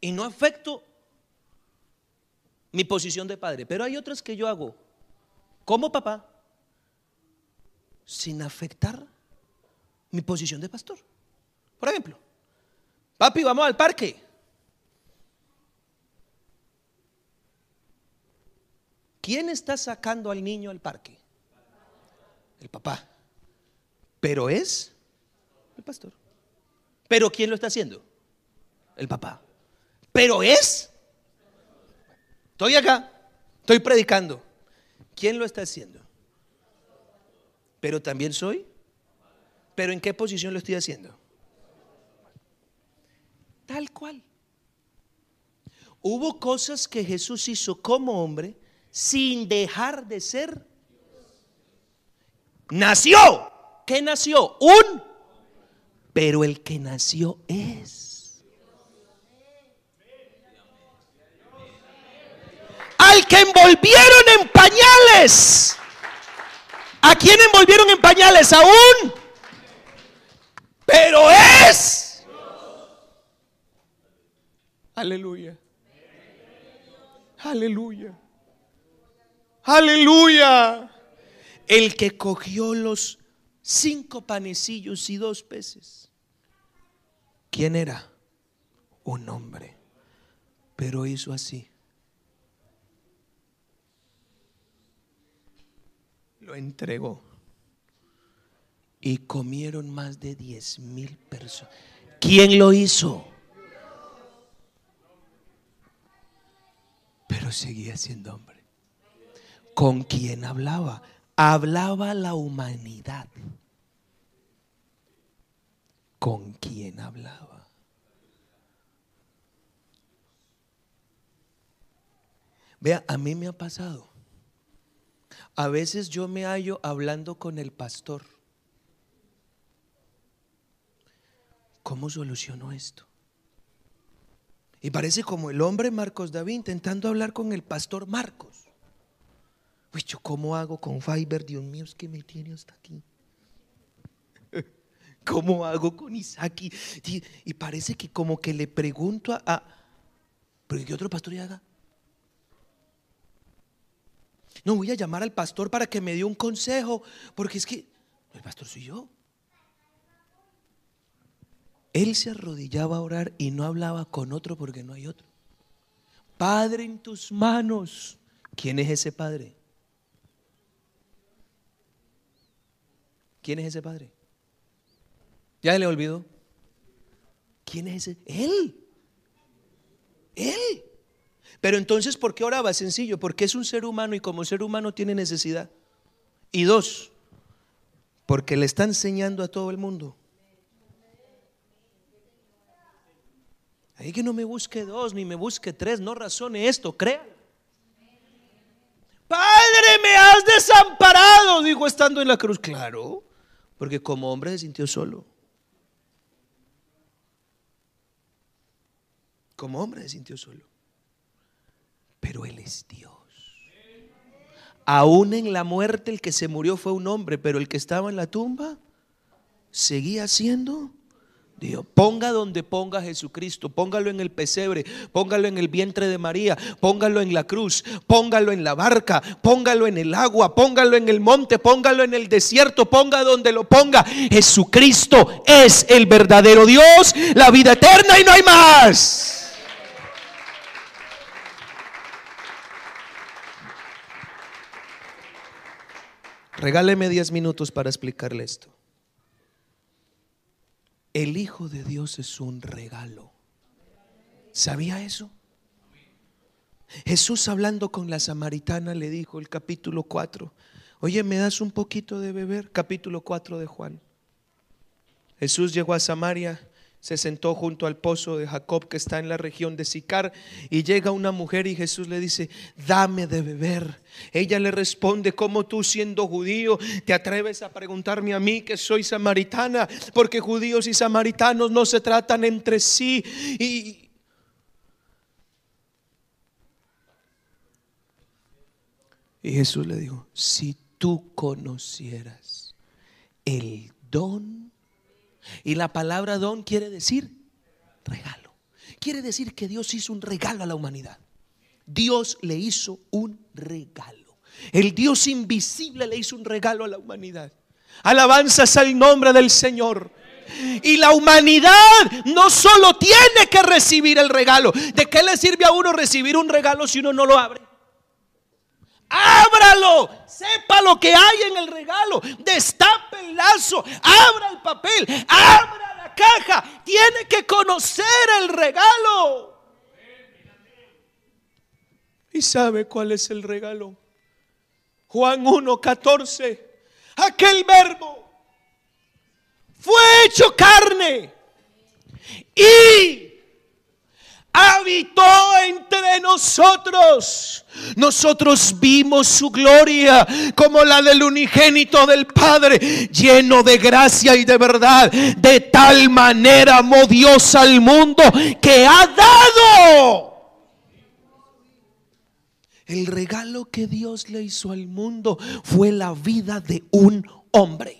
Y no afecto mi posición de padre, pero hay otras que yo hago como papá sin afectar mi posición de pastor. Por ejemplo, papi, vamos al parque. ¿Quién está sacando al niño al parque? El papá. Pero es el pastor. ¿Pero quién lo está haciendo? El papá. Pero es. Estoy acá, estoy predicando. ¿Quién lo está haciendo? Pero también soy pero ¿en qué posición lo estoy haciendo? Tal cual. Hubo cosas que Jesús hizo como hombre sin dejar de ser. Nació. ¿Qué nació? Un. Pero el que nació es. Al que envolvieron en pañales. ¿A quién envolvieron en pañales? A un pero es. Aleluya. Aleluya. Aleluya. El que cogió los cinco panecillos y dos peces. ¿Quién era? Un hombre. Pero hizo así. Lo entregó y comieron más de 10 mil personas. ¿Quién lo hizo? Pero seguía siendo hombre. ¿Con quién hablaba? Hablaba la humanidad. ¿Con quién hablaba? Vea, a mí me ha pasado. A veces yo me hallo hablando con el pastor ¿cómo soluciono esto? Y parece como el hombre Marcos David intentando hablar con el pastor Marcos. Uy, yo cómo hago con Fiverr, Dios mío, es que me tiene hasta aquí. ¿Cómo hago con Isaac? Y, parece que como que le pregunto a, a ¿pero qué otro pastor ya haga? No voy a llamar al pastor para que me dé un consejo, porque es que el pastor soy yo. Él se arrodillaba a orar y no hablaba con otro porque no hay otro. Padre en tus manos. ¿Quién es ese padre? ¿Quién es ese padre? ¿Ya le olvidó? ¿Quién es ese? Él. Él. Pero entonces, ¿por qué oraba? Sencillo, porque es un ser humano y como ser humano tiene necesidad. Y dos, porque le está enseñando a todo el mundo. Ahí que no me busque dos, ni me busque tres, no razone esto, crea. Padre, me has desamparado, dijo estando en la cruz. Claro, porque como hombre se sintió solo. Como hombre se sintió solo pero Él es Dios. Aún en la muerte el que se murió fue un hombre, pero el que estaba en la tumba seguía siendo Dios. Ponga donde ponga Jesucristo, póngalo en el pesebre, póngalo en el vientre de María, póngalo en la cruz, póngalo en la barca, póngalo en el agua, póngalo en el monte, póngalo en el desierto, ponga donde lo ponga. Jesucristo es el verdadero Dios, la vida eterna y no hay más. Regáleme 10 minutos para explicarle esto. El Hijo de Dios es un regalo. ¿Sabía eso? Jesús hablando con la samaritana le dijo el capítulo 4, oye, ¿me das un poquito de beber? Capítulo 4 de Juan. Jesús llegó a Samaria se sentó junto al pozo de Jacob que está en la región de Sicar y llega una mujer y Jesús le dice, dame de beber. Ella le responde, ¿cómo tú siendo judío te atreves a preguntarme a mí que soy samaritana? Porque judíos y samaritanos no se tratan entre sí. Y, y Jesús le dijo, si tú conocieras el don y la palabra don quiere decir regalo. Quiere decir que Dios hizo un regalo a la humanidad. Dios le hizo un regalo. El Dios invisible le hizo un regalo a la humanidad. Alabanzas al nombre del Señor. Y la humanidad no solo tiene que recibir el regalo. ¿De qué le sirve a uno recibir un regalo si uno no lo abre? Ábralo, sepa lo que hay en el regalo, destape el lazo, abra el papel, abra la caja, tiene que conocer el regalo. ¿Y sabe cuál es el regalo? Juan 1:14, aquel verbo fue hecho carne y habitó entre nosotros. Nosotros vimos su gloria como la del unigénito del Padre, lleno de gracia y de verdad. De tal manera amó Dios al mundo que ha dado. El regalo que Dios le hizo al mundo fue la vida de un hombre.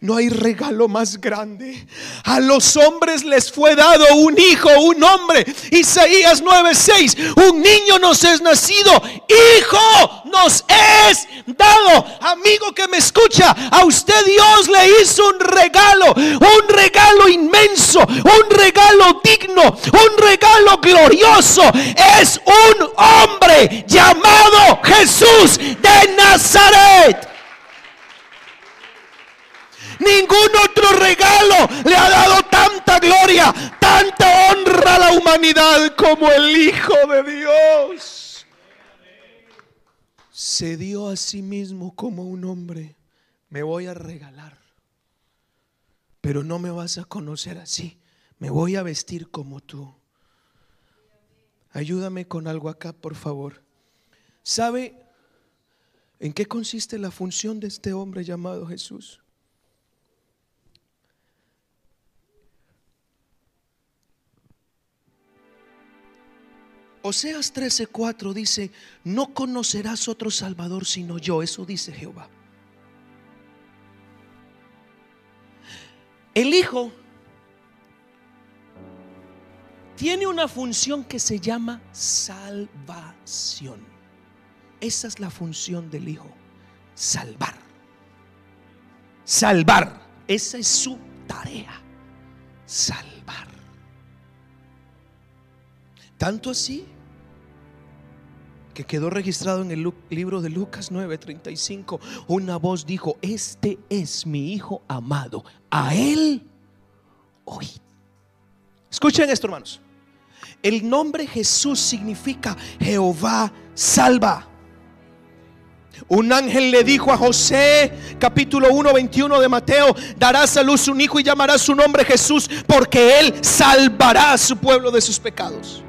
No hay regalo más grande. A los hombres les fue dado un hijo, un hombre. Isaías 9:6. Un niño nos es nacido. Hijo nos es dado. Amigo que me escucha, a usted Dios le hizo un regalo. Un regalo inmenso. Un regalo digno. Un regalo glorioso. Es un hombre llamado Jesús de Nazaret. Ningún otro regalo le ha dado tanta gloria, tanta honra a la humanidad como el Hijo de Dios. Se dio a sí mismo como un hombre. Me voy a regalar. Pero no me vas a conocer así. Me voy a vestir como tú. Ayúdame con algo acá, por favor. ¿Sabe en qué consiste la función de este hombre llamado Jesús? Oseas 13:4 dice, no conocerás otro Salvador sino yo. Eso dice Jehová. El Hijo tiene una función que se llama salvación. Esa es la función del Hijo, salvar. Salvar. Esa es su tarea, salvar. Tanto así que quedó registrado en el libro de Lucas 9:35, una voz dijo, este es mi Hijo amado, a él oí. Escuchen esto, hermanos. El nombre Jesús significa Jehová salva. Un ángel le dijo a José, capítulo 1, 21 de Mateo, darás a luz un hijo y llamarás su nombre Jesús, porque él salvará a su pueblo de sus pecados.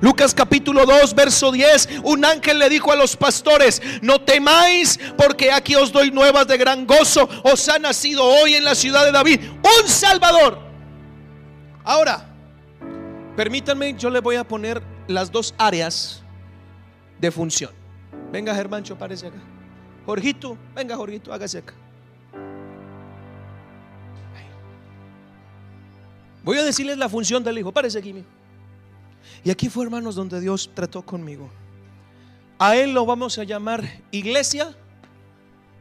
Lucas capítulo 2, verso 10, un ángel le dijo a los pastores, no temáis, porque aquí os doy nuevas de gran gozo, os ha nacido hoy en la ciudad de David un Salvador. Ahora, permítanme, yo le voy a poner las dos áreas de función. Venga, Germancho, aparece acá. Jorgito, venga, Jorgito, hágase acá. Voy a decirles la función del hijo. Párese aquí. Y aquí fue, hermanos, donde Dios trató conmigo. A Él lo vamos a llamar iglesia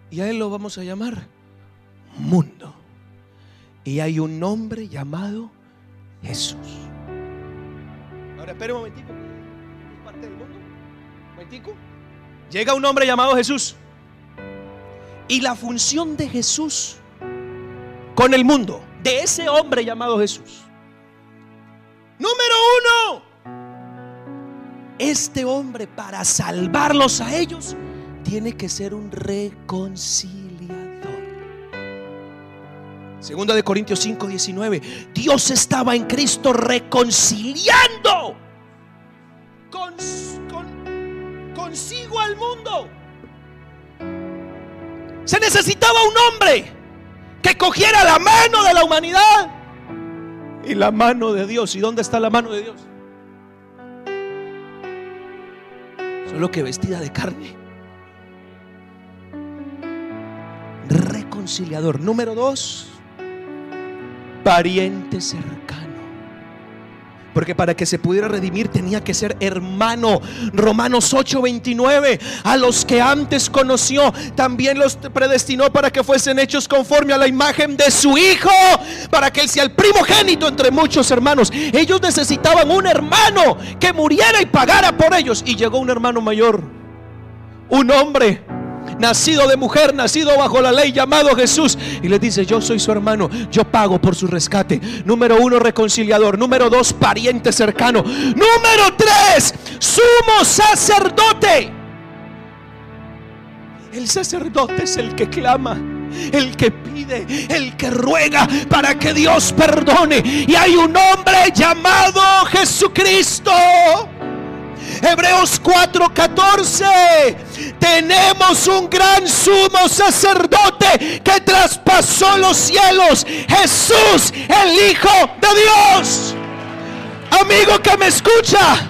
y a Él lo vamos a llamar mundo. Y hay un nombre llamado Jesús. Ahora, espere un momentico. ¿Es parte del mundo? Un momentico. Llega un hombre llamado Jesús. Y la función de Jesús con el mundo, de ese hombre llamado Jesús. Número uno, este hombre para salvarlos a ellos tiene que ser un reconciliador. Segunda de Corintios 5, 19. Dios estaba en Cristo reconciliando con, consigo al mundo. Se necesitaba un hombre que cogiera la mano de la humanidad y la mano de Dios. ¿Y dónde está la mano de Dios? Solo que vestida de carne. Reconciliador. Número dos, pariente cercano. Porque para que se pudiera redimir tenía que ser hermano. Romanos 8:29. A los que antes conoció, también los predestinó para que fuesen hechos conforme a la imagen de su Hijo. Para que él sea el primogénito entre muchos hermanos. Ellos necesitaban un hermano que muriera y pagara por ellos. Y llegó un hermano mayor. Un hombre nacido de mujer, nacido bajo la ley, llamado Jesús. Y le dice, yo soy su hermano, yo pago por su rescate. Número uno, reconciliador. Número dos, pariente cercano. Número tres, sumo sacerdote. El sacerdote es el que clama el que pide, el que ruega para que Dios perdone. Y hay un hombre llamado Jesucristo. Hebreos 4:14. Tenemos un gran sumo sacerdote que traspasó los cielos. Jesús, el Hijo de Dios. Amigo que me escucha.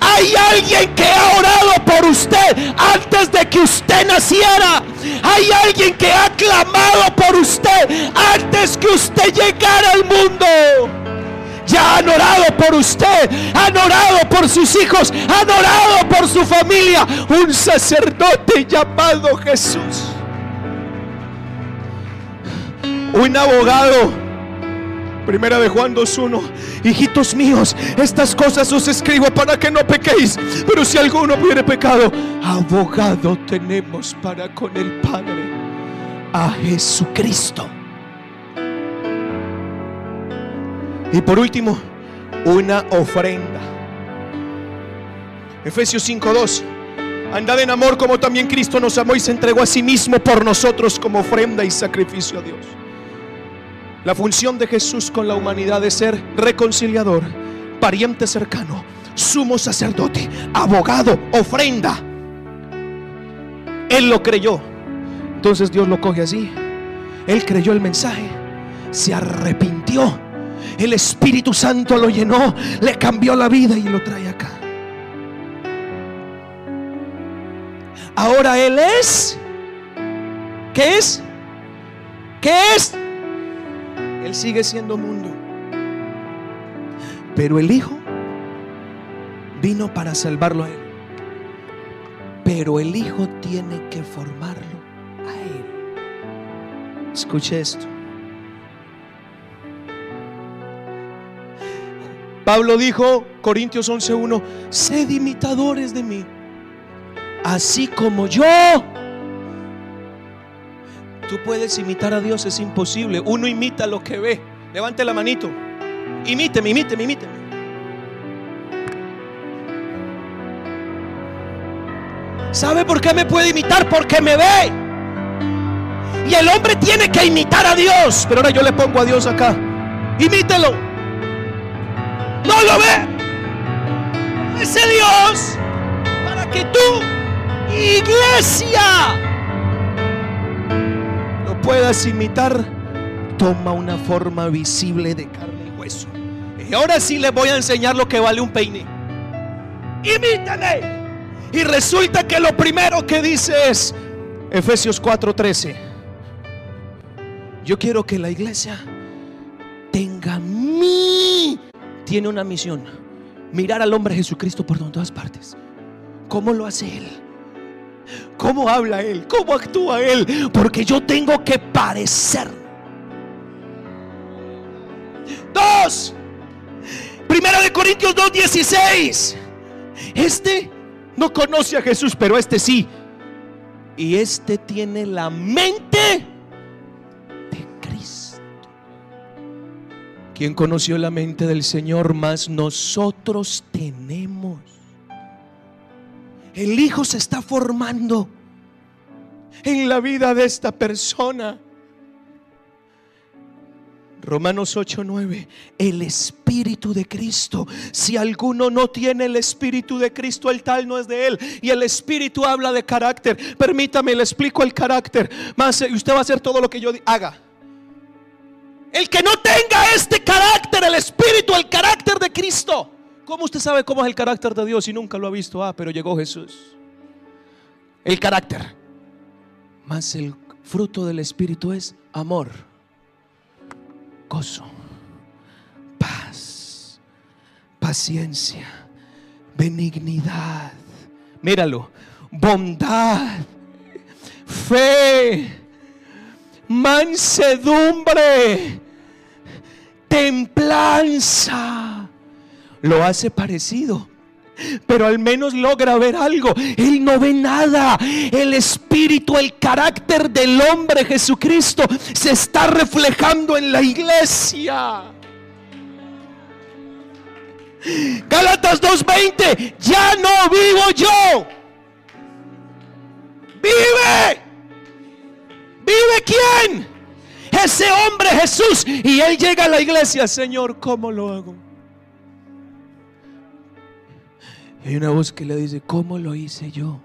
Hay alguien que ha orado por usted antes de que usted naciera. Hay alguien que ha clamado por usted antes que usted llegara al mundo ya han orado por usted, han orado por sus hijos, han orado por su familia. Un sacerdote llamado Jesús. Un abogado. Primera de Juan 2.1 Hijitos míos, estas cosas os escribo para que no pequéis. Pero si alguno hubiere pecado, abogado tenemos para con el Padre, a Jesucristo Y por último, una ofrenda. Efesios 5:2. Andad en amor como también Cristo nos amó y se entregó a sí mismo por nosotros como ofrenda y sacrificio a Dios. La función de Jesús con la humanidad es ser reconciliador, pariente cercano, sumo sacerdote, abogado, ofrenda. Él lo creyó. Entonces Dios lo coge así. Él creyó el mensaje, se arrepintió el Espíritu Santo lo llenó, le cambió la vida y lo trae acá. Ahora Él es. ¿Qué es? ¿Qué es? Él sigue siendo mundo. Pero el Hijo vino para salvarlo a Él. Pero el Hijo tiene que formarlo a Él. Escuche esto. Pablo dijo, Corintios 11:1, sed imitadores de mí, así como yo. Tú puedes imitar a Dios, es imposible. Uno imita lo que ve. Levante la manito. Imíteme, imíteme, imíteme. ¿Sabe por qué me puede imitar? Porque me ve. Y el hombre tiene que imitar a Dios. Pero ahora yo le pongo a Dios acá. Imítelo. Ve. Ese Dios para que tú, iglesia, lo puedas imitar. Toma una forma visible de carne y hueso. Y ahora sí les voy a enseñar lo que vale un peine. Imítame. Y resulta que lo primero que dice es Efesios 4:13. Yo quiero que la iglesia tenga mi tiene una misión, mirar al hombre Jesucristo por todas partes. ¿Cómo lo hace él? ¿Cómo habla él? ¿Cómo actúa él? Porque yo tengo que parecer. Dos. Primera de Corintios 2:16. Este no conoce a Jesús, pero este sí. Y este tiene la mente ¿Quién conoció la mente del Señor? Más nosotros tenemos. El Hijo se está formando en la vida de esta persona. Romanos 8:9, el Espíritu de Cristo. Si alguno no tiene el Espíritu de Cristo, el tal no es de él. Y el Espíritu habla de carácter. Permítame, le explico el carácter. Más, y usted va a hacer todo lo que yo haga. El que no tenga este carácter, el Espíritu, el carácter de Cristo. ¿Cómo usted sabe cómo es el carácter de Dios si nunca lo ha visto? Ah, pero llegó Jesús. El carácter. Más el fruto del Espíritu es amor gozo, paz, paciencia, benignidad. Míralo, bondad, fe, mansedumbre, templanza. Lo hace parecido pero al menos logra ver algo. Él no ve nada. El espíritu, el carácter del hombre Jesucristo se está reflejando en la iglesia. Gálatas 2:20, ya no vivo Ese hombre Jesús. Y él llega a la iglesia, Señor, ¿cómo lo hago? Hay una voz que le dice, ¿cómo lo hice yo?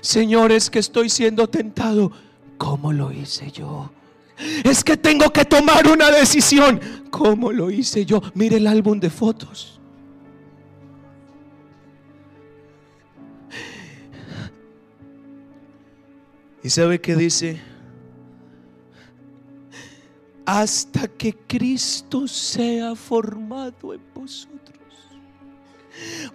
Señor, es que estoy siendo tentado. ¿Cómo lo hice yo? Es que tengo que tomar una decisión. ¿Cómo lo hice yo? Mire el álbum de fotos. ¿Y sabe qué dice? Hasta que Cristo sea formado en vosotros.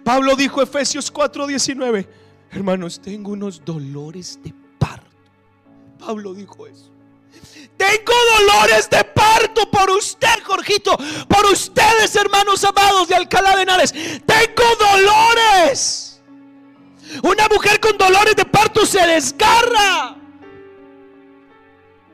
Pablo dijo Efesios 4:19, hermanos, tengo unos dolores de parto. Pablo dijo eso. Tengo dolores de parto por usted, Jorgito, por ustedes, hermanos amados de Alcalá de Henares. Tengo dolores. Una mujer con dolores de parto se desgarra.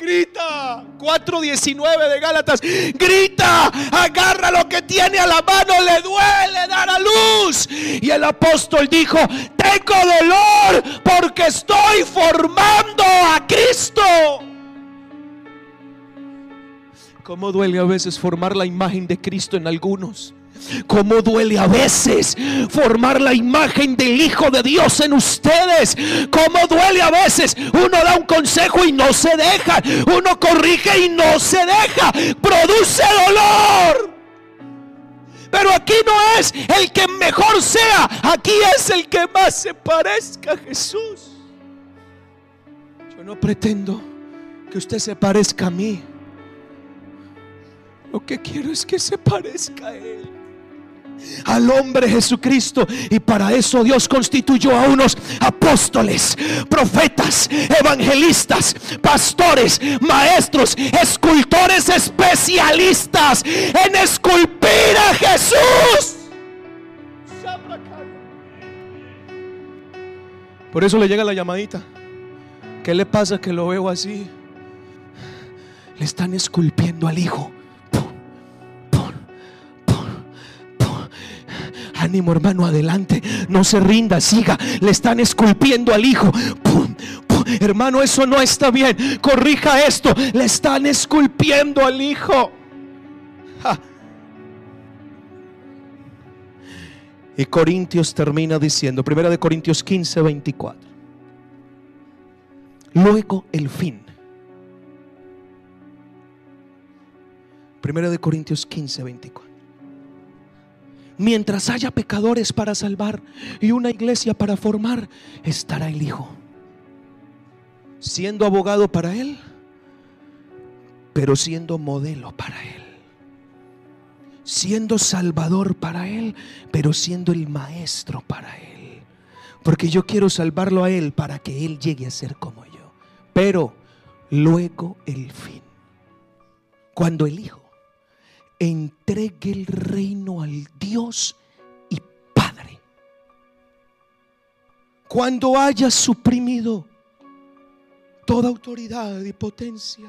Grita, 4.19 de Gálatas. Grita, agarra lo que tiene a la mano, le duele dar a luz. Y el apóstol dijo, tengo dolor porque estoy formando a Cristo. ¿Cómo duele a veces formar la imagen de Cristo en algunos? Cómo duele a veces formar la imagen del Hijo de Dios en ustedes. Cómo duele a veces. Uno da un consejo y no se deja. Uno corrige y no se deja. Produce dolor. Pero aquí no es el que mejor sea. Aquí es el que más se parezca a Jesús. Yo no pretendo que usted se parezca a mí. Lo que quiero es que se parezca a Él. Al hombre Jesucristo. Y para eso Dios constituyó a unos apóstoles, profetas, evangelistas, pastores, maestros, escultores especialistas en esculpir a Jesús. Por eso le llega la llamadita. ¿Qué le pasa que lo veo así? Le están esculpiendo al hijo. Ánimo hermano, adelante. No se rinda, siga. Le están esculpiendo al hijo. Hermano, eso no está bien. Corrija esto. Le están esculpiendo al hijo. Y Corintios termina diciendo, primera de Corintios 15, 24. Luego el fin. Primera de Corintios 15, 24 mientras haya pecadores para salvar y una iglesia para formar, estará el Hijo. Siendo abogado para Él, pero siendo modelo para Él. Siendo salvador para Él, pero siendo el maestro para Él. Porque yo quiero salvarlo a Él para que Él llegue a ser como yo. Pero luego el fin. Cuando el Hijo entregue el reino al Dios y Padre. Cuando haya suprimido toda autoridad y potencia.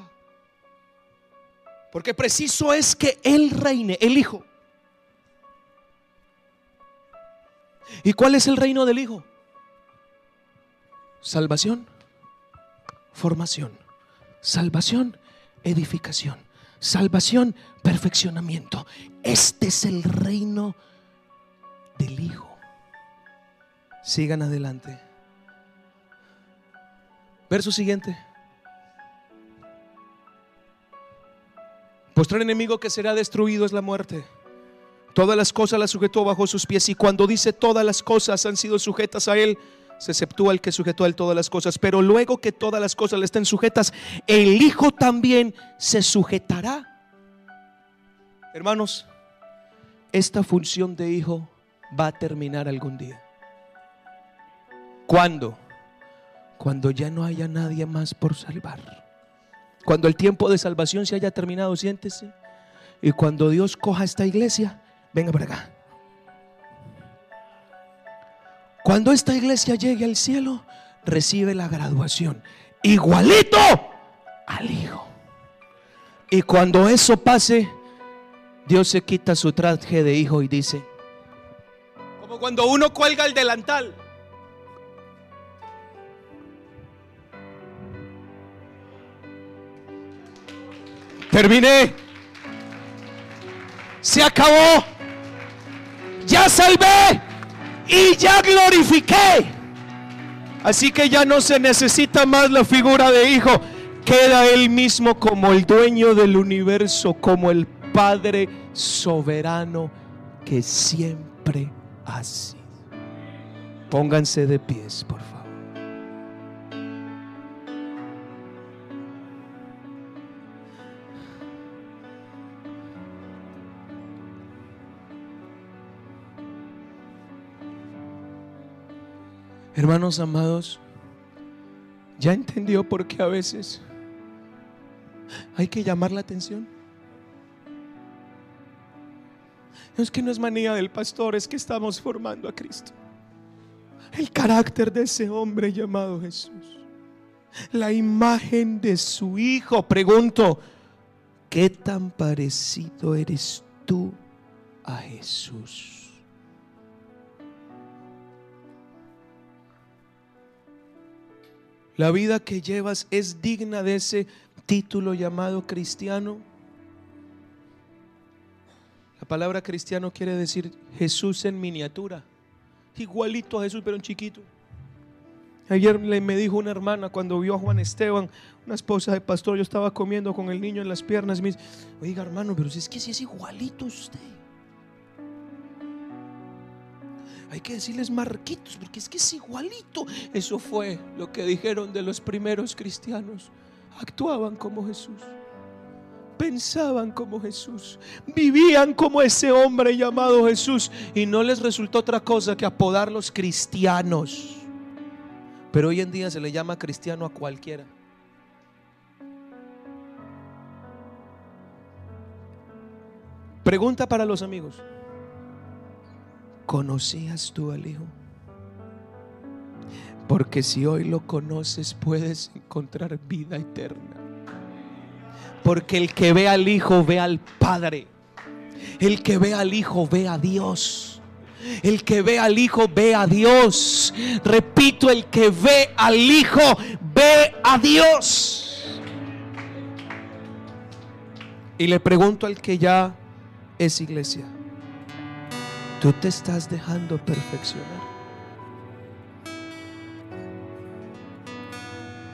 Porque preciso es que Él reine, el Hijo. ¿Y cuál es el reino del Hijo? Salvación, formación, salvación, edificación salvación, perfeccionamiento. Este es el reino del Hijo. Sigan adelante. Verso siguiente. Postrar enemigo que será destruido es la muerte. Todas las cosas las sujetó bajo sus pies y cuando dice todas las cosas han sido sujetas a él, se exceptúa el que sujetó a él todas las cosas. Pero luego que todas las cosas le estén sujetas, el Hijo también se sujetará. Hermanos, esta función de Hijo va a terminar algún día. ¿Cuándo? Cuando ya no haya nadie más por salvar. Cuando el tiempo de salvación se haya terminado, siéntese. Y cuando Dios coja esta iglesia, venga para acá. Cuando esta iglesia llegue al cielo, recibe la graduación igualito al Hijo. Y cuando eso pase, Dios se quita su traje de hijo y dice, como cuando uno cuelga el delantal. Terminé. Se acabó. Ya salvé y ya glorifiqué. Así que ya no se necesita más la figura de hijo. Queda él mismo como el dueño del universo, como el Padre soberano que siempre ha sido. Pónganse de pies, por favor. Hermanos amados, ¿ya entendió por qué a veces hay que llamar la atención? Es que no es manía del pastor, es que estamos formando a Cristo. El carácter de ese hombre llamado Jesús. La imagen de su Hijo. Pregunto, ¿qué tan parecido eres tú a Jesús? La vida que llevas es digna de ese título llamado cristiano. La palabra cristiano quiere decir Jesús en miniatura. Igualito a Jesús, pero en chiquito. Ayer me dijo una hermana cuando vio a Juan Esteban, una esposa de pastor, yo estaba comiendo con el niño en las piernas me dice, oiga hermano, pero si es que si es igualito usted. Hay que decirles Marquitos, porque es que es igualito. Eso fue lo que dijeron de los primeros cristianos. Actuaban como Jesús. Pensaban como Jesús. Vivían como ese hombre llamado Jesús. Y no les resultó otra cosa que apodarlos cristianos. Pero hoy en día se le llama cristiano a cualquiera. Pregunta para los amigos. ¿Conocías tú al Hijo? Porque si hoy lo conoces puedes encontrar vida eterna. Porque el que ve al Hijo ve al Padre. El que ve al Hijo ve a Dios. El que ve al Hijo ve a Dios. Repito, el que ve al Hijo ve a Dios. Y le pregunto al que ya es iglesia. Tú te estás dejando perfeccionar.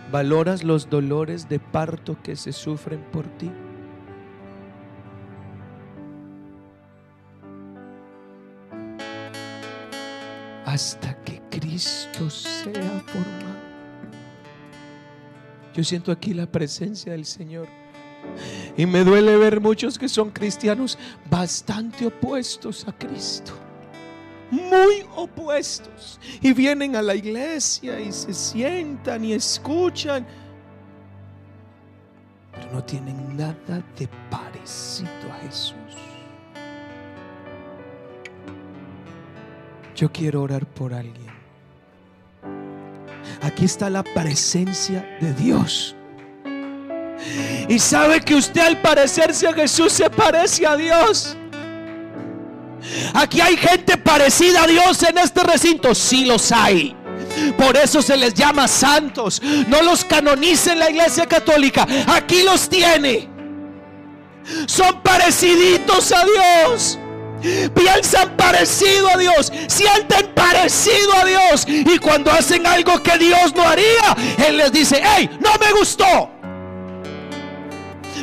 ¿Valoras los dolores de parto que se sufren por ti? Hasta que Cristo sea formado. Yo siento aquí la presencia del Señor. Y me duele ver muchos que son cristianos bastante opuestos a Cristo. Muy opuestos. Y vienen a la iglesia y se sientan y escuchan. Pero no tienen nada de parecido a Jesús. Yo quiero orar por alguien. Aquí está la presencia de Dios. Y sabe que usted al parecerse a Jesús se parece a Dios. Aquí hay gente parecida a Dios en este recinto. Sí los hay. Por eso se les llama santos. No los canonice en la iglesia católica. Aquí los tiene. Son pareciditos a Dios. Piensan parecido a Dios, sienten parecido a Dios. Y cuando hacen algo que Dios no haría, Él les dice, hey, no me gustó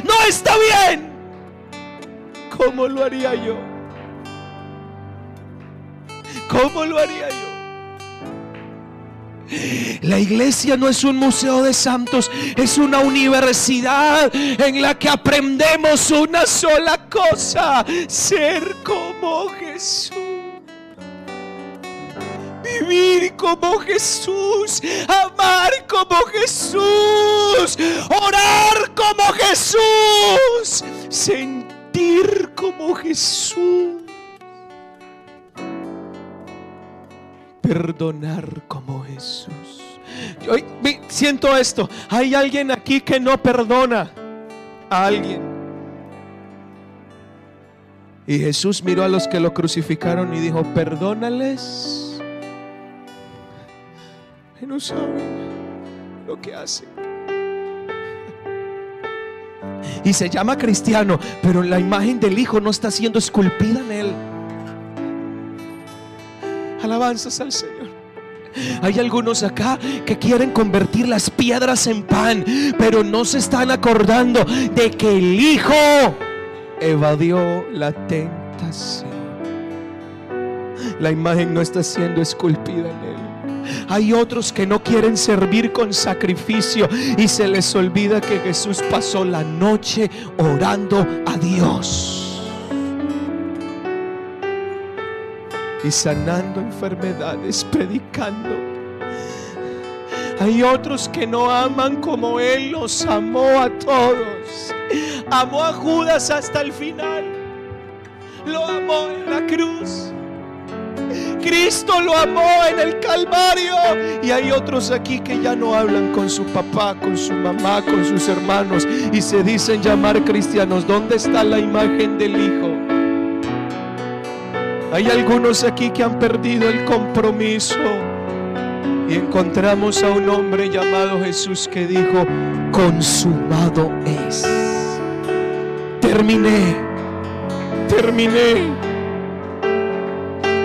no está bien. ¿Cómo lo haría yo? ¿Cómo lo haría yo? La iglesia no es un museo de santos, es una universidad en la que aprendemos una sola cosa, ser como Jesús vivir como Jesús, amar como Jesús, orar como Jesús, sentir como Jesús, perdonar como Jesús. Yo siento esto, hay alguien aquí que no perdona a alguien. Y Jesús miró a los que lo crucificaron y dijo, perdónales no saben lo que hacen. Y se llama cristiano, pero la imagen del Hijo no está siendo esculpida en él. Alabanzas al Señor. Hay algunos acá que quieren convertir las piedras en pan, pero no se están acordando de que el Hijo evadió la tentación. La imagen no está siendo esculpida en él. Hay otros que no quieren servir con sacrificio y se les olvida que Jesús pasó la noche orando a Dios. Y sanando enfermedades, predicando. Hay otros que no aman como Él los amó a todos. Amó a Judas hasta el final. Lo amó en la cruz. Cristo lo amó en el Calvario. Y hay otros aquí que ya no hablan con su papá, con su mamá, con sus hermanos y se dicen llamar cristianos. ¿Dónde está la imagen del Hijo? Hay algunos aquí que han perdido el compromiso. Y encontramos a un hombre llamado Jesús que dijo, consumado es. Terminé, terminé.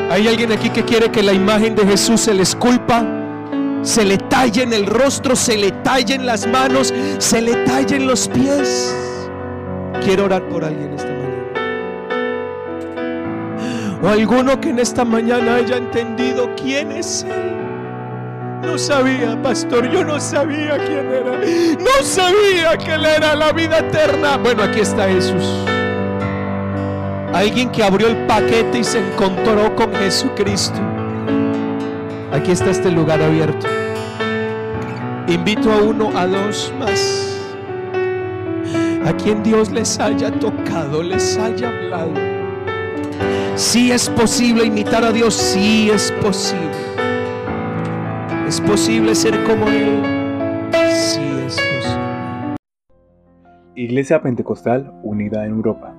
¿Hay alguien aquí que quiere que la imagen de Jesús se le esculpa? Se le talle en el rostro, se le talle en las manos, se le talle en los pies. Quiero orar por alguien esta mañana. O alguno que en esta mañana haya entendido quién es Él. No sabía, pastor, yo no sabía quién era. No sabía que Él era la vida eterna. Bueno, aquí está Jesús. Alguien que abrió el paquete y se encontró con Jesucristo. Aquí está este lugar abierto. Invito a uno, a dos más. A quien Dios les haya tocado, les haya hablado. Si es posible imitar a Dios, sí es posible. Es posible ser como Él. Sí es posible. Iglesia Pentecostal Unida en Europa.